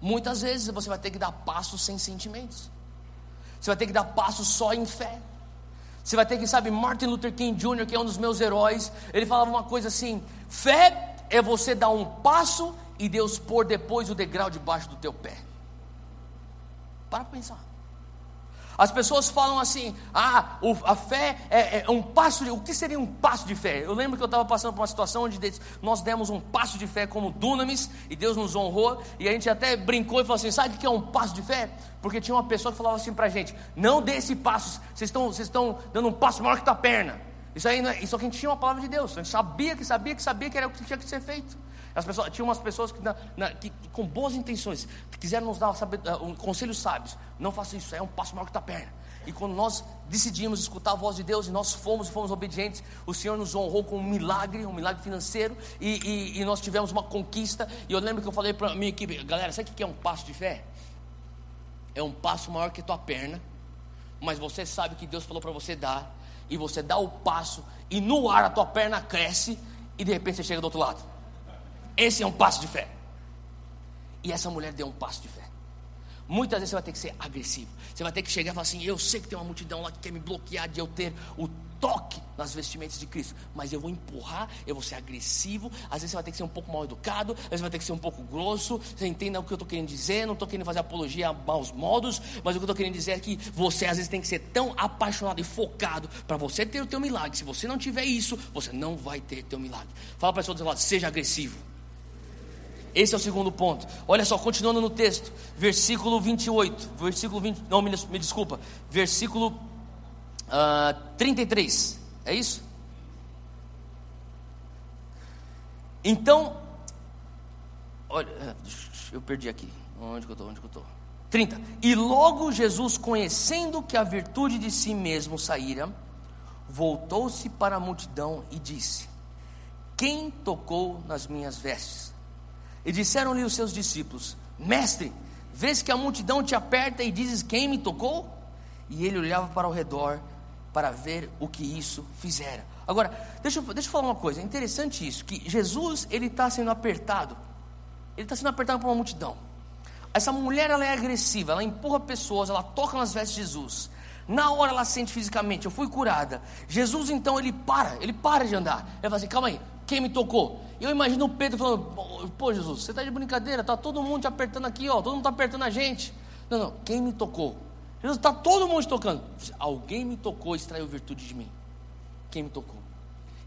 Muitas vezes você vai ter que dar passos sem sentimentos. Você vai ter que dar passos só em fé. Você vai ter que, sabe, Martin Luther King Jr., que é um dos meus heróis, ele falava uma coisa assim: fé é você dar um passo e Deus pôr depois o degrau debaixo do teu pé. Para pensar. As pessoas falam assim: ah, a fé é, é, um passo de. O que seria um passo de fé? Eu lembro que eu estava passando por uma situação onde nós demos um passo de fé como dunamis e Deus nos honrou. E a gente até brincou e falou assim: sabe o que é um passo de fé? Porque tinha uma pessoa que falava assim para a gente: não dê esse passo, vocês estão, vocês estão dando um passo maior que tua perna. Isso aí não é, isso aqui a gente tinha uma palavra de Deus, a gente sabia que sabia que sabia que era o que tinha que ser feito. As pessoas, tinha umas pessoas que, na, na, que, com boas intenções quiseram nos dar saber, uh, um, conselhos sábios. Não faça isso, é um passo maior que tua perna. E quando nós decidimos escutar a voz de Deus e nós fomos e fomos obedientes, o Senhor nos honrou com um milagre, um milagre financeiro, e, e, e nós tivemos uma conquista. E eu lembro que eu falei para minha equipe, galera, sabe o que é um passo de fé? É um passo maior que tua perna, mas você sabe que Deus falou para você dar, e você dá o passo, e no ar a tua perna cresce, e de repente você chega do outro lado. Esse é um passo de fé. E essa mulher deu um passo de fé. Muitas vezes você vai ter que ser agressivo. Você vai ter que chegar e falar assim: Eu sei que tem uma multidão lá que quer me bloquear de eu ter o toque nas vestimentas de Cristo, mas eu vou empurrar, eu vou ser agressivo. Às vezes você vai ter que ser um pouco mal educado, às vezes vai ter que ser um pouco grosso. Você entenda o que eu estou querendo dizer? Não estou querendo fazer apologia a maus modos, mas o que eu estou querendo dizer é que você às vezes tem que ser tão apaixonado e focado para você ter o teu milagre. Se você não tiver isso, você não vai ter teu milagre. Fala para a pessoa do seu lado: seja agressivo. Esse é o segundo ponto. Olha só, continuando no texto, versículo 28, versículo 20, não, me, me desculpa, versículo uh, ah, 33, é isso? Então, olha, é, eu perdi aqui. Onde que eu estou? Onde que eu estou? 30. E logo Jesus, conhecendo que a virtude de si mesmo saíra, voltou-se para a multidão e disse: Quem tocou nas minhas vestes? E disseram-lhe os seus discípulos: Mestre, vês que a multidão te aperta e dizes: Quem me tocou? E ele olhava para o redor para ver o que isso fizera. Agora, deixa deixa eu falar uma coisa, é interessante isso, que Jesus, ele está sendo apertado, ele está sendo apertado por uma multidão. Essa mulher, ela é agressiva, ela empurra pessoas, ela toca nas vestes de Jesus. Na hora ela sente fisicamente, eu fui curada. Jesus então ele para, ele para de andar. Ele fala assim: calma aí, quem me tocou? Eu imagino o Pedro falando: pô, Jesus, você está de brincadeira, está todo mundo te apertando aqui, ó, todo mundo está apertando a gente. Não, não, quem me tocou? Jesus está todo mundo te tocando. Alguém me tocou e extraiu virtude de mim. Quem me tocou?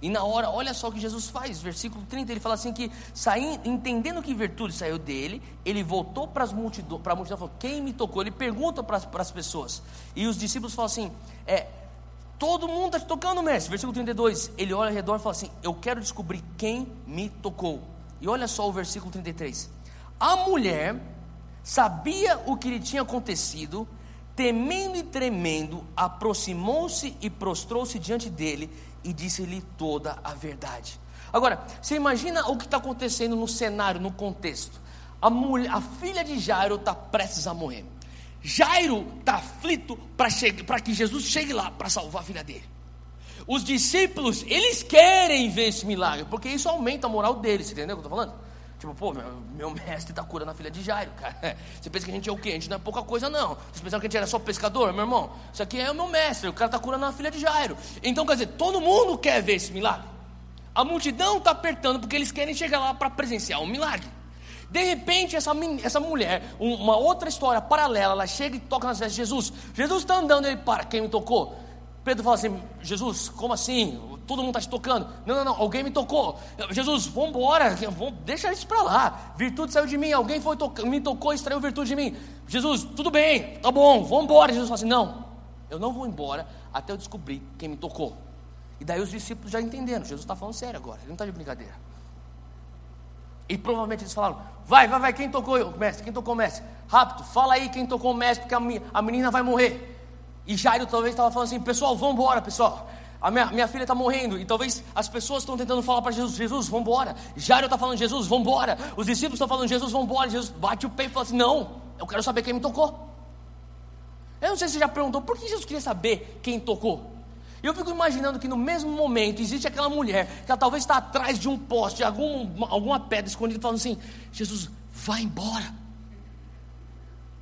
E na hora, olha só o que Jesus faz, versículo 30, ele fala assim que saindo, entendendo que virtude saiu dele, ele voltou para a multidão e falou: "Quem me tocou?" Ele pergunta para as pessoas. E os discípulos falam assim: "É, todo mundo está te tocando, mestre." Versículo 32, ele olha ao redor e fala assim: "Eu quero descobrir quem me tocou." E olha só o versículo 33. A mulher sabia o que lhe tinha acontecido, temendo e tremendo, aproximou-se e prostrou-se diante dele e disse-lhe toda a verdade. Agora, você imagina o que está acontecendo no cenário, no contexto. A, mulher, a filha de Jairo está prestes a morrer. Jairo está aflito para que Jesus chegue lá para salvar a filha dele. Os discípulos, eles querem ver esse milagre, porque isso aumenta a moral deles, entendeu o que eu estou falando? Tipo, pô, meu, meu mestre está curando a filha de Jairo, cara. *laughs* Você pensa que a gente é o quê? A gente não é pouca coisa, não. Vocês pensaram que a gente era só pescador, meu irmão? Isso aqui é o meu mestre, o cara está curando a filha de Jairo. Então, quer dizer, todo mundo quer ver esse milagre. A multidão está apertando porque eles querem chegar lá para presenciar um milagre. De repente, essa, essa mulher, uma outra história paralela, ela chega e toca nas vestes de Jesus. Jesus está andando, ele para, quem me tocou? Pedro fala assim: Jesus, como assim? todo mundo está te tocando. Não, não, não, alguém me tocou. Jesus, vamos embora, deixa isso para lá. Virtude saiu de mim, alguém foi me tocou extraiu virtude de mim. Jesus, tudo bem, tá bom, vamos embora. Jesus fala assim: não, eu não vou embora até eu descobrir quem me tocou. E daí os discípulos já entenderam, Jesus está falando sério agora, ele não está de brincadeira. E provavelmente eles falaram: vai, vai, vai, quem tocou o mestre? Quem tocou o mestre? Rápido, fala aí quem tocou o mestre, porque a menina vai morrer. E Jairo talvez estava falando assim: pessoal, vamos embora, pessoal a minha, minha filha está morrendo, e talvez as pessoas estão tentando falar para Jesus, Jesus, vamos embora. Jairo está falando, Jesus, vamos embora. Os discípulos estão falando, Jesus, vamos embora. Jesus bate o peito e fala assim, não, eu quero saber quem me tocou. Eu não sei se você já perguntou, por que Jesus queria saber quem tocou? E eu fico imaginando que no mesmo momento existe aquela mulher que ela talvez está atrás de um poste, algum, alguma pedra escondida, falando assim: Jesus, vai embora,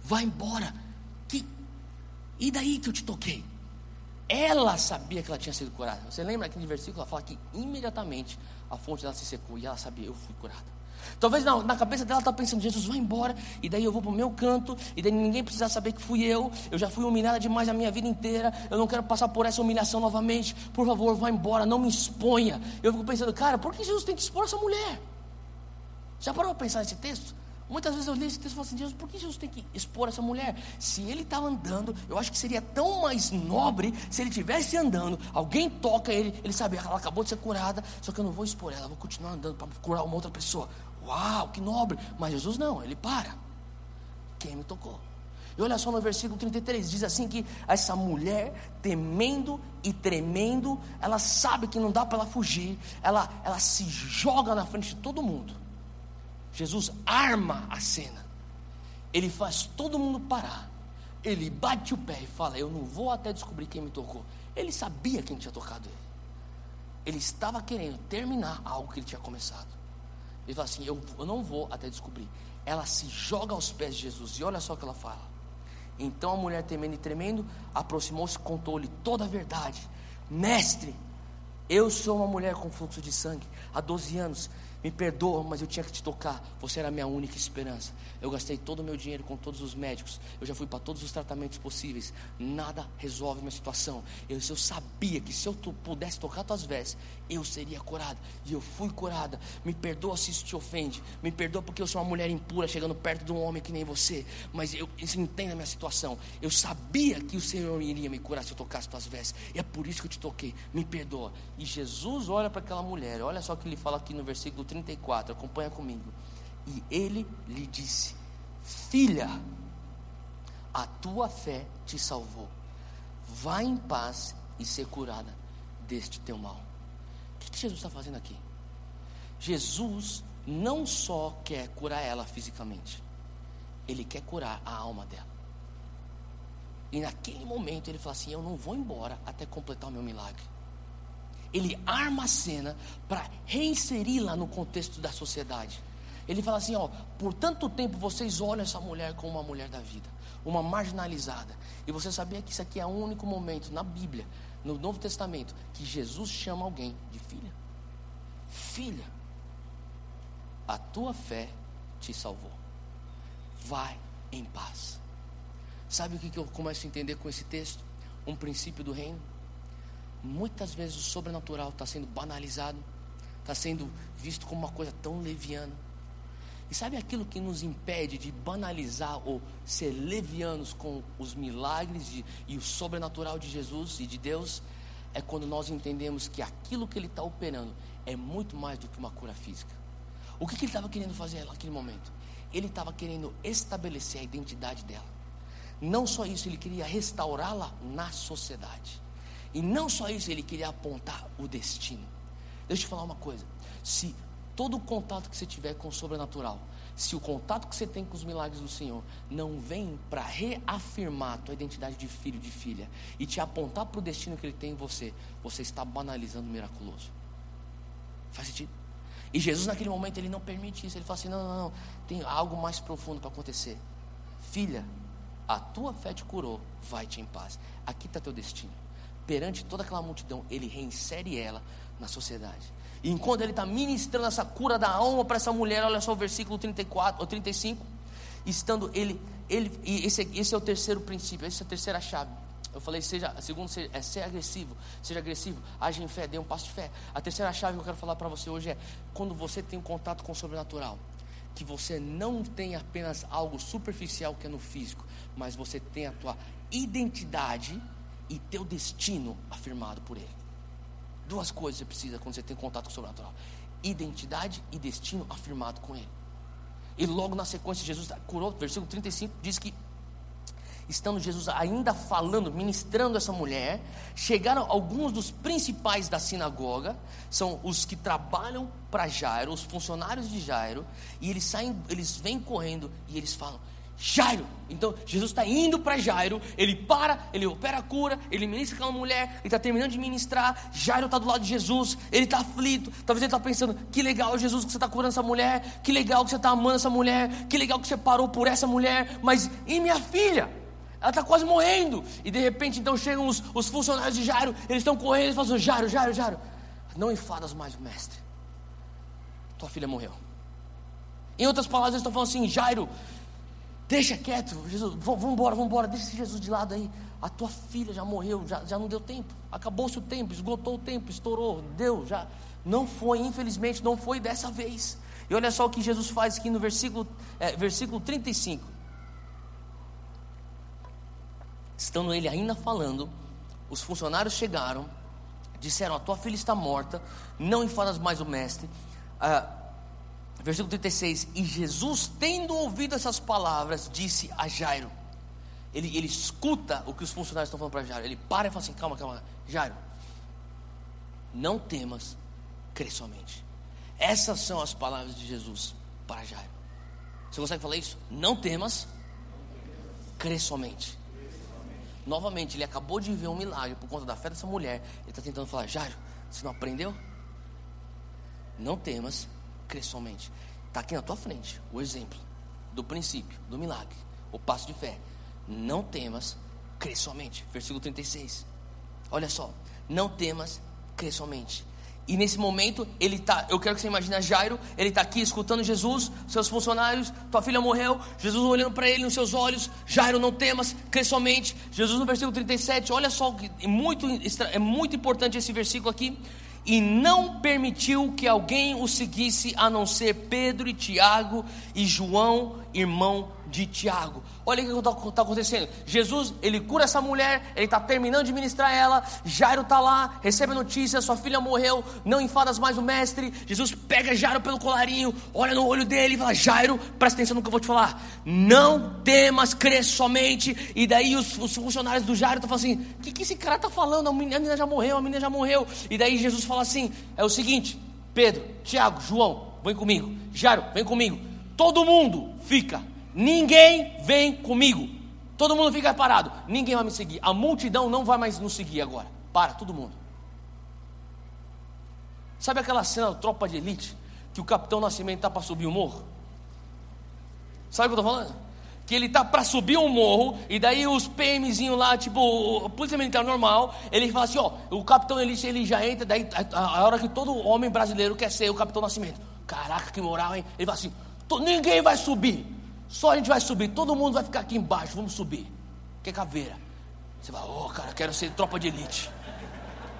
vai embora. Que, e daí que eu te toquei? Ela sabia que ela tinha sido curada. Você lembra aquele versículo? Ela fala que imediatamente a fonte dela se secou e ela sabia, eu fui curada. Talvez na, na cabeça dela está pensando, Jesus vai embora, e daí eu vou para o meu canto, e daí ninguém precisa saber que fui eu, eu já fui humilhada demais a minha vida inteira, eu não quero passar por essa humilhação novamente, por favor, vá embora, não me exponha. Eu fico pensando, cara, por que Jesus tem que expor essa mulher? Já parou para pensar nesse texto? Muitas vezes eu li esse texto e falo assim, Deus, por que Jesus tem que expor essa mulher? Se ele estava andando, eu acho que seria tão mais nobre se ele estivesse andando, alguém toca ele, ele sabe, ela acabou de ser curada, só que eu não vou expor ela, vou continuar andando para curar uma outra pessoa. Uau, que nobre! Mas Jesus não, ele para. Quem me tocou? E olha só no versículo 33, diz assim que essa mulher, temendo e tremendo, ela sabe que não dá para ela fugir, ela, ela se joga na frente de todo mundo. Jesus arma a cena. Ele faz todo mundo parar. Ele bate o pé e fala: Eu não vou até descobrir quem me tocou. Ele sabia quem tinha tocado ele. Ele estava querendo terminar algo que ele tinha começado. Ele fala assim: eu, eu não vou até descobrir. Ela se joga aos pés de Jesus e olha só o que ela fala. Então a mulher, temendo e tremendo, aproximou-se e contou-lhe toda a verdade. Mestre, eu sou uma mulher com fluxo de sangue há 12 anos me perdoa, mas eu tinha que te tocar. Você era a minha única esperança. Eu gastei todo o meu dinheiro com todos os médicos. Eu já fui para todos os tratamentos possíveis. Nada resolve minha situação. Eu, eu sabia que se eu pudesse tocar tuas vestes, eu seria curada. E eu fui curada. Me perdoa se isso te ofende. Me perdoa porque eu sou uma mulher impura chegando perto de um homem que nem você. Mas eu, você entende a minha situação. Eu sabia que o Senhor iria me curar se eu tocasse tuas vestes. E é por isso que eu te toquei. Me perdoa. E Jesus olha para aquela mulher. Olha só o que ele fala aqui no versículo 34, acompanha comigo. E ele lhe disse: Filha, a tua fé te salvou. Vá em paz e ser curada deste teu mal. O que, que Jesus está fazendo aqui? Jesus não só quer curar ela fisicamente, ele quer curar a alma dela. E naquele momento ele fala assim: Eu não vou embora até completar o meu milagre. Ele arma a cena para reinseri-la no contexto da sociedade. Ele fala assim: ó, por tanto tempo vocês olham essa mulher como uma mulher da vida, uma marginalizada. E você sabia que isso aqui é o único momento na Bíblia, no Novo Testamento, que Jesus chama alguém de filha? Filha, a tua fé te salvou. Vai em paz. Sabe o que eu começo a entender com esse texto? Um princípio do reino. Muitas vezes o sobrenatural está sendo banalizado, está sendo visto como uma coisa tão leviana. E sabe aquilo que nos impede de banalizar ou ser levianos com os milagres de, e o sobrenatural de Jesus e de Deus? É quando nós entendemos que aquilo que Ele está operando é muito mais do que uma cura física. O que, que ele estava querendo fazer naquele momento? Ele estava querendo estabelecer a identidade dela. Não só isso, ele queria restaurá-la na sociedade. E não só isso, ele queria apontar o destino. Deixa eu te falar uma coisa: se todo o contato que você tiver com o sobrenatural, se o contato que você tem com os milagres do Senhor não vem para reafirmar a tua identidade de filho, de filha, e te apontar para o destino que Ele tem em você, você está banalizando o miraculoso. Faz sentido? E Jesus, naquele momento, ele não permite isso. Ele fala assim: não, não, não, tem algo mais profundo para acontecer. Filha, a tua fé te curou, vai-te em paz. Aqui está teu destino. Perante toda aquela multidão, ele reinsere ela na sociedade. E enquanto ele está ministrando essa cura da alma para essa mulher, olha só o versículo 34 ou 35. Estando ele, ele e esse, esse é o terceiro princípio, essa é a terceira chave. Eu falei, seja, segundo é ser agressivo, seja agressivo, age em fé, dê um passo de fé. A terceira chave que eu quero falar para você hoje é quando você tem um contato com o sobrenatural, que você não tem apenas algo superficial que é no físico, mas você tem a tua identidade e teu destino afirmado por ele. Duas coisas você precisa quando você tem contato com o sobrenatural: identidade e destino afirmado com ele. E logo na sequência, Jesus curou, versículo 35 diz que estando Jesus ainda falando, ministrando essa mulher, chegaram alguns dos principais da sinagoga, são os que trabalham para Jairo, os funcionários de Jairo, e eles saem, eles vêm correndo e eles falam: Jairo. Então Jesus está indo para Jairo, ele para, ele opera a cura, ele ministra aquela mulher, ele está terminando de ministrar. Jairo está do lado de Jesus, ele está aflito. Talvez ele está pensando: que legal, Jesus, que você está curando essa mulher, que legal que você está amando essa mulher, que legal que você parou por essa mulher, mas e minha filha? Ela está quase morrendo. E de repente então chegam os, os funcionários de Jairo. Eles estão correndo, eles falam: Jairo, Jairo, Jairo. Não enfadas mais o mestre. Tua filha morreu. Em outras palavras, eles estão falando assim: Jairo, deixa quieto. Jesus, vamos embora, vamos embora. Deixa esse Jesus de lado aí. A tua filha já morreu, já, já não deu tempo. Acabou-se o tempo, esgotou o tempo, estourou, deu, já. Não foi, infelizmente, não foi dessa vez. E olha só o que Jesus faz aqui no versículo, é, versículo 35. Estando ele ainda falando, os funcionários chegaram, disseram: A tua filha está morta, não enfadas mais o mestre. Ah, versículo 36: E Jesus, tendo ouvido essas palavras, disse a Jairo: ele, ele escuta o que os funcionários estão falando para Jairo. Ele para e fala assim: Calma, calma, Jairo, não temas, crê somente. Essas são as palavras de Jesus para Jairo. Você consegue falar isso? Não temas, crê somente. Novamente, ele acabou de ver um milagre por conta da fé dessa mulher. Ele está tentando falar: Jairo, você não aprendeu? Não temas, crê somente. Está aqui na tua frente o exemplo do princípio, do milagre, o passo de fé. Não temas, crê somente. Versículo 36. Olha só. Não temas, crê somente. E nesse momento, ele está, eu quero que você imagine Jairo, ele está aqui escutando Jesus, seus funcionários, tua filha morreu, Jesus olhando para ele nos seus olhos, Jairo, não temas, crê somente. Jesus no versículo 37, olha só, é muito, é muito importante esse versículo aqui. E não permitiu que alguém o seguisse a não ser Pedro e Tiago e João, irmão de Tiago. Olha o que está tá acontecendo. Jesus, ele cura essa mulher, ele está terminando de ministrar ela. Jairo está lá, recebe a notícia: sua filha morreu, não enfadas mais o mestre. Jesus pega Jairo pelo colarinho, olha no olho dele e fala: Jairo, presta atenção no que eu vou te falar. Não temas, crê somente. E daí os, os funcionários do Jairo estão falando assim: o que, que esse cara está falando? A menina já morreu, a menina já morreu. E daí Jesus fala assim: é o seguinte, Pedro, Tiago, João, vem comigo. Jairo, vem comigo. Todo mundo fica Ninguém vem comigo. Todo mundo fica parado. Ninguém vai me seguir. A multidão não vai mais nos seguir agora. Para, todo mundo. Sabe aquela cena da tropa de elite? Que o capitão Nascimento está para subir o morro? Sabe o que eu estou falando? Que ele está para subir um morro, e daí os PMzinhos lá, tipo, polícia militar normal, ele fala assim: ó, o capitão elite ele já entra, daí a, a hora que todo homem brasileiro quer ser o capitão Nascimento. Caraca, que moral, hein? Ele fala assim: ninguém vai subir. Só a gente vai subir, todo mundo vai ficar aqui embaixo, vamos subir. Que caveira. Você vai, oh cara, quero ser tropa de elite.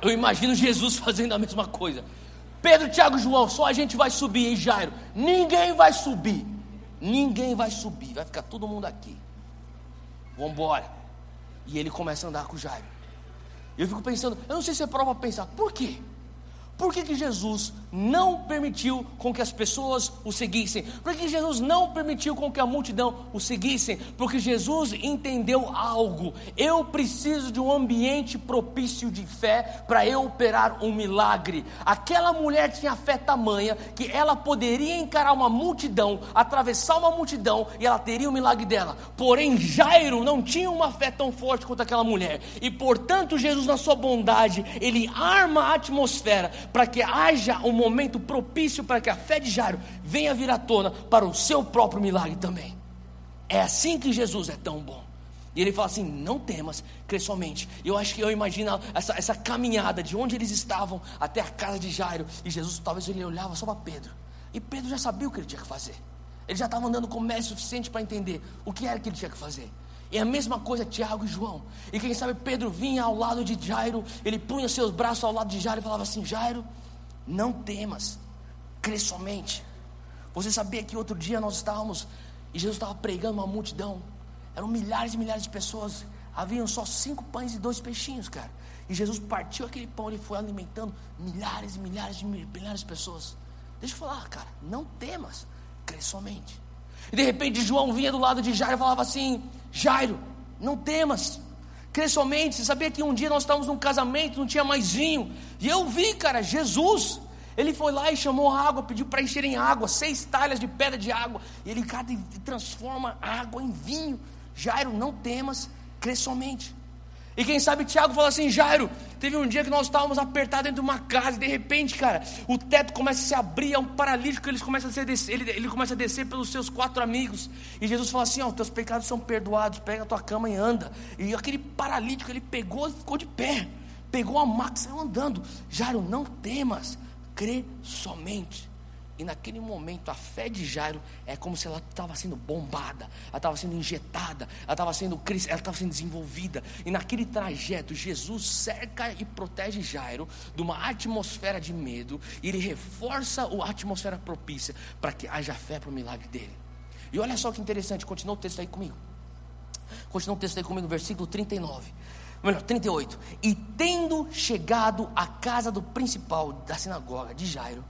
Eu imagino Jesus *laughs* fazendo a mesma coisa. Pedro, Tiago, João, só a gente vai subir, hein, Jairo? Ninguém vai subir. Ninguém vai subir, vai ficar todo mundo aqui. Vamos embora. E ele começa a andar com Jairo. Eu fico pensando, eu não sei se é prova pensar, por quê? Por que, que Jesus não permitiu com que as pessoas o seguissem? Por que Jesus não permitiu com que a multidão o seguissem? Porque Jesus entendeu algo. Eu preciso de um ambiente propício de fé para eu operar um milagre. Aquela mulher tinha fé tamanha que ela poderia encarar uma multidão, atravessar uma multidão e ela teria o milagre dela. Porém, Jairo não tinha uma fé tão forte quanto aquela mulher. E portanto, Jesus, na sua bondade, ele arma a atmosfera para que haja um momento propício para que a fé de Jairo venha vir à tona para o seu próprio milagre também. É assim que Jesus é tão bom. E ele fala assim: não temas, crê somente. Eu acho que eu imagino essa, essa caminhada de onde eles estavam até a casa de Jairo. E Jesus talvez ele olhava só para Pedro. E Pedro já sabia o que ele tinha que fazer. Ele já estava andando com o suficiente para entender o que era que ele tinha que fazer. E a mesma coisa Tiago e João. E quem sabe Pedro vinha ao lado de Jairo, ele punha seus braços ao lado de Jairo e falava assim: Jairo, não temas, crê somente. Você sabia que outro dia nós estávamos e Jesus estava pregando uma multidão, eram milhares e milhares de pessoas, haviam só cinco pães e dois peixinhos, cara. E Jesus partiu aquele pão e foi alimentando milhares e milhares de milhares de pessoas. Deixa eu falar, cara, não temas, crê somente. E de repente João vinha do lado de Jairo e falava assim: Jairo, não temas, crê somente. Você sabia que um dia nós estávamos num casamento, não tinha mais vinho. E eu vi, cara, Jesus. Ele foi lá e chamou água, pediu para encherem água, seis talhas de pedra de água. E ele cada transforma água em vinho. Jairo, não temas, crê somente. E quem sabe Tiago fala assim: Jairo, teve um dia que nós estávamos apertados dentro de uma casa, e de repente, cara, o teto começa a se abrir, é um paralítico, ele começa a descer, ele, ele começa a descer pelos seus quatro amigos. E Jesus fala assim: Ó, oh, teus pecados são perdoados, pega a tua cama e anda. E aquele paralítico, ele pegou e ficou de pé, pegou a maca e saiu andando. Jairo, não temas, crê somente. E naquele momento a fé de Jairo é como se ela estava sendo bombada, ela estava sendo injetada, ela estava sendo ela estava sendo desenvolvida. E naquele trajeto Jesus cerca e protege Jairo de uma atmosfera de medo e ele reforça a atmosfera propícia para que haja fé para o milagre dele. E olha só que interessante, continua o texto aí comigo. Continua o texto aí comigo, versículo 39. Melhor, 38. E tendo chegado à casa do principal da sinagoga de Jairo,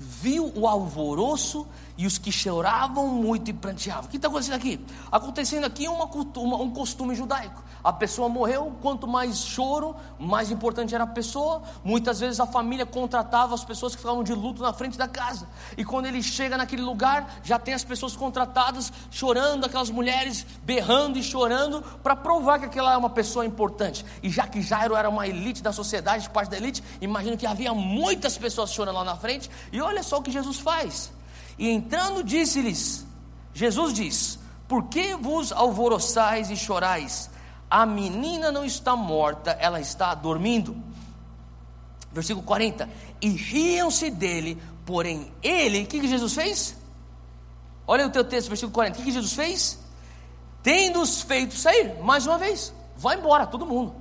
viu o alvoroço e os que choravam muito e pranteavam. O que está acontecendo aqui? Acontecendo aqui uma, uma, um costume judaico. A pessoa morreu, quanto mais choro, mais importante era a pessoa. Muitas vezes a família contratava as pessoas que ficavam de luto na frente da casa. E quando ele chega naquele lugar, já tem as pessoas contratadas chorando, aquelas mulheres berrando e chorando, para provar que aquela é uma pessoa importante. E já que Jairo era uma elite da sociedade, parte da elite, imagino que havia muitas pessoas chorando lá na frente. E olha só o que Jesus faz. E entrando, disse-lhes: Jesus diz: Por que vos alvoroçais e chorais? A menina não está morta, ela está dormindo. Versículo 40. E riam-se dele, porém ele, o que, que Jesus fez? Olha o teu texto, versículo 40. O que, que Jesus fez? Tendo-os feito sair, mais uma vez, vai embora, todo mundo.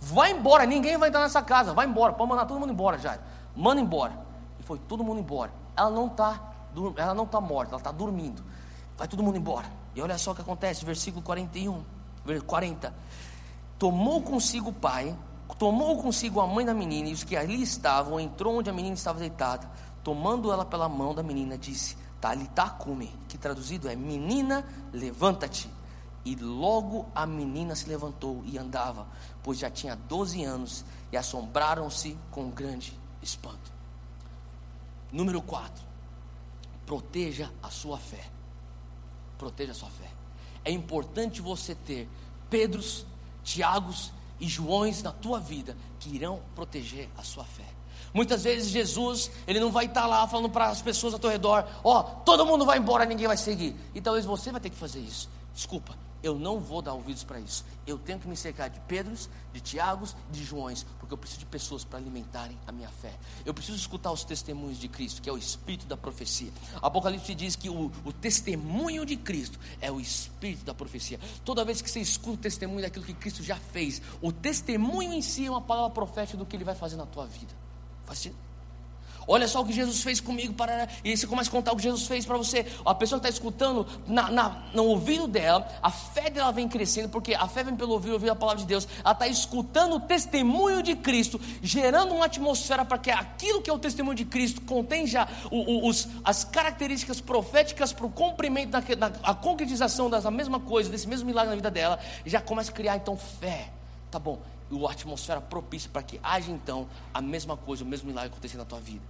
Vai embora, ninguém vai entrar nessa casa, vai embora, pode mandar todo mundo embora já. Manda embora. Foi todo mundo embora. Ela não está ela não está morta, ela está dormindo. Vai todo mundo embora. E olha só o que acontece, versículo 41, 40. Tomou consigo o pai, tomou consigo a mãe da menina e os que ali estavam, entrou onde a menina estava deitada, tomando ela pela mão da menina, disse: Talitacume, que traduzido é: Menina, levanta-te. E logo a menina se levantou e andava, pois já tinha 12 anos, e assombraram-se com grande espanto. Número 4. Proteja a sua fé. Proteja a sua fé. É importante você ter Pedros, Tiagos e Joões na tua vida que irão proteger a sua fé. Muitas vezes Jesus, ele não vai estar lá falando para as pessoas ao teu redor, ó, oh, todo mundo vai embora, ninguém vai seguir. E talvez você vai ter que fazer isso. Desculpa, eu não vou dar ouvidos para isso. Eu tenho que me cercar de Pedros, de Tiagos, de Joões, porque eu preciso de pessoas para alimentarem a minha fé. Eu preciso escutar os testemunhos de Cristo, que é o espírito da profecia. Apocalipse diz que o, o testemunho de Cristo é o espírito da profecia. Toda vez que você escuta o testemunho daquilo que Cristo já fez, o testemunho em si é uma palavra profética do que ele vai fazer na tua vida. Faz sentido? Olha só o que Jesus fez comigo. Para... E você começa a contar o que Jesus fez para você. A pessoa que está escutando na, na, no ouvido dela, a fé dela vem crescendo, porque a fé vem pelo ouvir, ouvir a palavra de Deus. Ela está escutando o testemunho de Cristo, gerando uma atmosfera para que aquilo que é o testemunho de Cristo contém já os, as características proféticas para o cumprimento, da, da, a concretização dessa mesma coisa, desse mesmo milagre na vida dela, já começa a criar então fé. Tá bom, e a atmosfera propícia para que haja então a mesma coisa, o mesmo milagre acontecer na tua vida.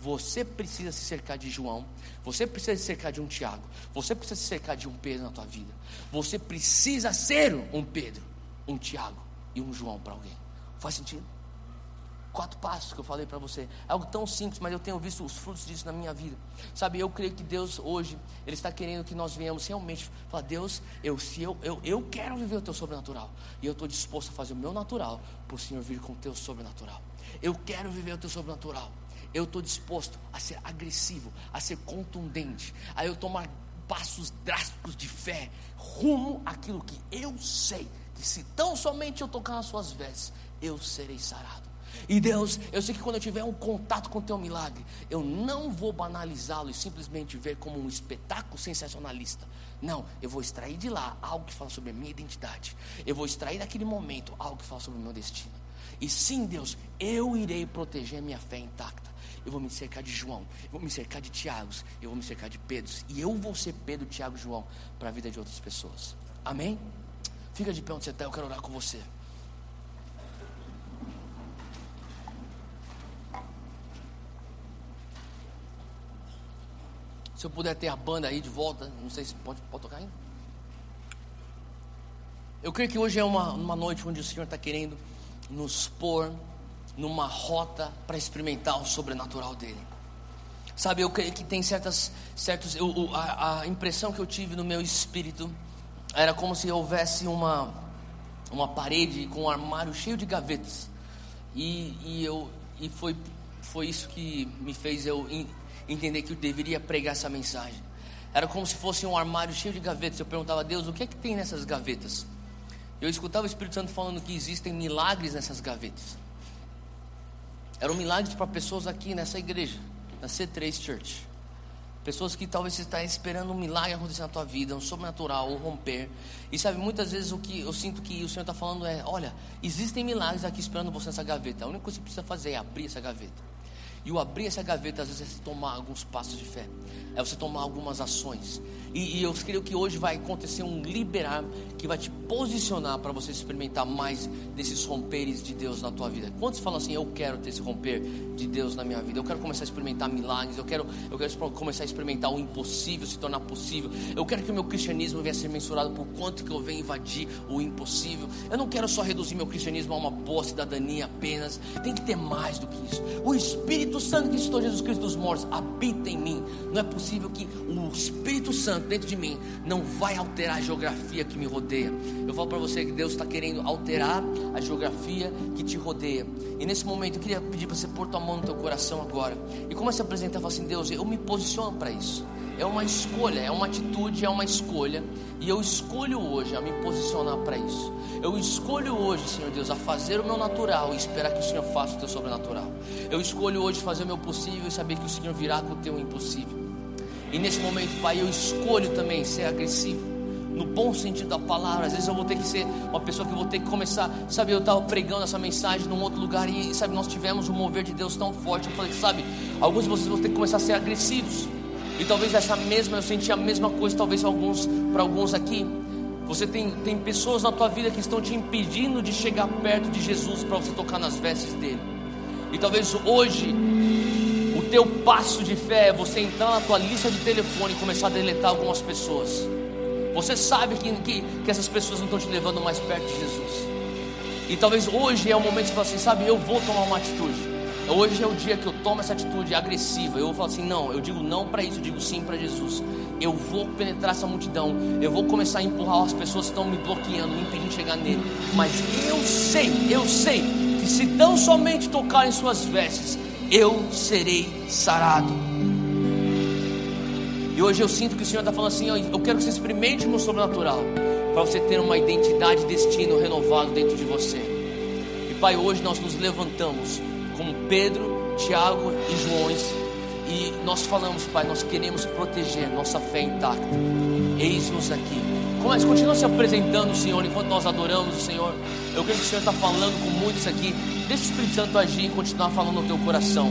Você precisa se cercar de João, você precisa se cercar de um Tiago, você precisa se cercar de um Pedro na tua vida. Você precisa ser um Pedro, um Tiago e um João para alguém. Faz sentido? Quatro passos que eu falei para você. Algo tão simples, mas eu tenho visto os frutos disso na minha vida. Sabe, eu creio que Deus hoje, Ele está querendo que nós venhamos realmente falar, Deus, eu, se eu, eu, eu quero viver o teu sobrenatural. E eu estou disposto a fazer o meu natural o Senhor vir com o teu sobrenatural. Eu quero viver o teu sobrenatural eu estou disposto a ser agressivo, a ser contundente, a eu tomar passos drásticos de fé rumo àquilo que eu sei que se tão somente eu tocar nas suas vestes, eu serei sarado. E Deus, eu sei que quando eu tiver um contato com o teu milagre, eu não vou banalizá-lo e simplesmente ver como um espetáculo sensacionalista. Não, eu vou extrair de lá algo que fala sobre a minha identidade. Eu vou extrair daquele momento algo que fala sobre o meu destino. E sim, Deus, eu irei proteger a minha fé intacta eu vou me cercar de João, eu vou me cercar de Tiagos, eu vou me cercar de Pedros, e eu vou ser Pedro, Tiago e João para a vida de outras pessoas. Amém? Fica de pé onde você está, eu quero orar com você. Se eu puder ter a banda aí de volta, não sei se pode, pode tocar ainda. Eu creio que hoje é uma, uma noite onde o Senhor está querendo nos pôr numa rota para experimentar o sobrenatural dele. Sabe, eu creio que tem certas, certos, eu, a, a, impressão que eu tive no meu espírito era como se houvesse uma, uma parede com um armário cheio de gavetas. E, e, eu, e foi, foi isso que me fez eu entender que eu deveria pregar essa mensagem. Era como se fosse um armário cheio de gavetas. Eu perguntava a Deus, o que é que tem nessas gavetas? Eu escutava o Espírito Santo falando que existem milagres nessas gavetas. Eram milagres para pessoas aqui nessa igreja, na C3 Church. Pessoas que talvez você está esperando um milagre acontecer na tua vida, um sobrenatural, um romper. E sabe, muitas vezes o que eu sinto que o Senhor está falando é: olha, existem milagres aqui esperando você nessa gaveta. A única coisa que você precisa fazer é abrir essa gaveta. E o abrir essa gaveta, às vezes, é tomar alguns passos de fé, é você tomar algumas ações. E, e eu creio que hoje vai acontecer um liberar que vai te posicionar para você experimentar mais desses romperes de Deus na tua vida. Quantos falam assim, eu quero ter esse romper de Deus na minha vida? Eu quero começar a experimentar milagres, eu quero, eu quero começar a experimentar o impossível se tornar possível. Eu quero que o meu cristianismo venha a ser mensurado por quanto que eu venho invadir o impossível. Eu não quero só reduzir meu cristianismo a uma boa cidadania apenas. Tem que ter mais do que isso. O Espírito Santo que estou Jesus Cristo dos mortos habita em mim. Não é possível que o Espírito Santo dentro de mim não vai alterar a geografia que me rodeia. Eu falo para você que Deus está querendo alterar a geografia que te rodeia. E nesse momento eu queria pedir para você pôr tua mão no teu coração agora e comece a apresentar, falar assim, Deus, eu me posiciono para isso. É uma escolha, é uma atitude, é uma escolha. E eu escolho hoje a me posicionar para isso. Eu escolho hoje, Senhor Deus, a fazer o meu natural e esperar que o Senhor faça o teu sobrenatural. Eu escolho hoje fazer o meu possível e saber que o Senhor virá com o teu impossível. E nesse momento, Pai, eu escolho também ser agressivo. no bom sentido da palavra. Às vezes eu vou ter que ser uma pessoa que vou ter que começar. Sabe, eu estava pregando essa mensagem num outro lugar e, sabe, nós tivemos um mover de Deus tão forte. Eu falei, sabe, alguns de vocês vão ter que começar a ser agressivos. E talvez essa mesma, eu senti a mesma coisa, talvez alguns, para alguns aqui. Você tem, tem pessoas na tua vida que estão te impedindo de chegar perto de Jesus para você tocar nas vestes dele. E talvez hoje o teu passo de fé é você entrar na tua lista de telefone e começar a deletar algumas pessoas. Você sabe que, que, que essas pessoas não estão te levando mais perto de Jesus. E talvez hoje é o momento de você falar assim, sabe, eu vou tomar uma atitude. Hoje é o dia que eu tomo essa atitude agressiva. Eu falo assim: não, eu digo não para isso, eu digo sim para Jesus. Eu vou penetrar essa multidão. Eu vou começar a empurrar as pessoas que estão me bloqueando, me impedindo de chegar nele. Mas eu sei, eu sei que se tão somente tocar em suas vestes, eu serei sarado. E hoje eu sinto que o Senhor está falando assim: eu quero que você experimente o meu sobrenatural, para você ter uma identidade, destino renovado dentro de você. E Pai, hoje nós nos levantamos Pedro, Tiago e Joões. E nós falamos, Pai, nós queremos proteger nossa fé intacta. Eis-nos aqui. Mas continua se apresentando, Senhor, enquanto nós adoramos o Senhor. Eu creio que o Senhor está falando com muitos aqui. Deixa o Espírito Santo agir e continuar falando no teu coração.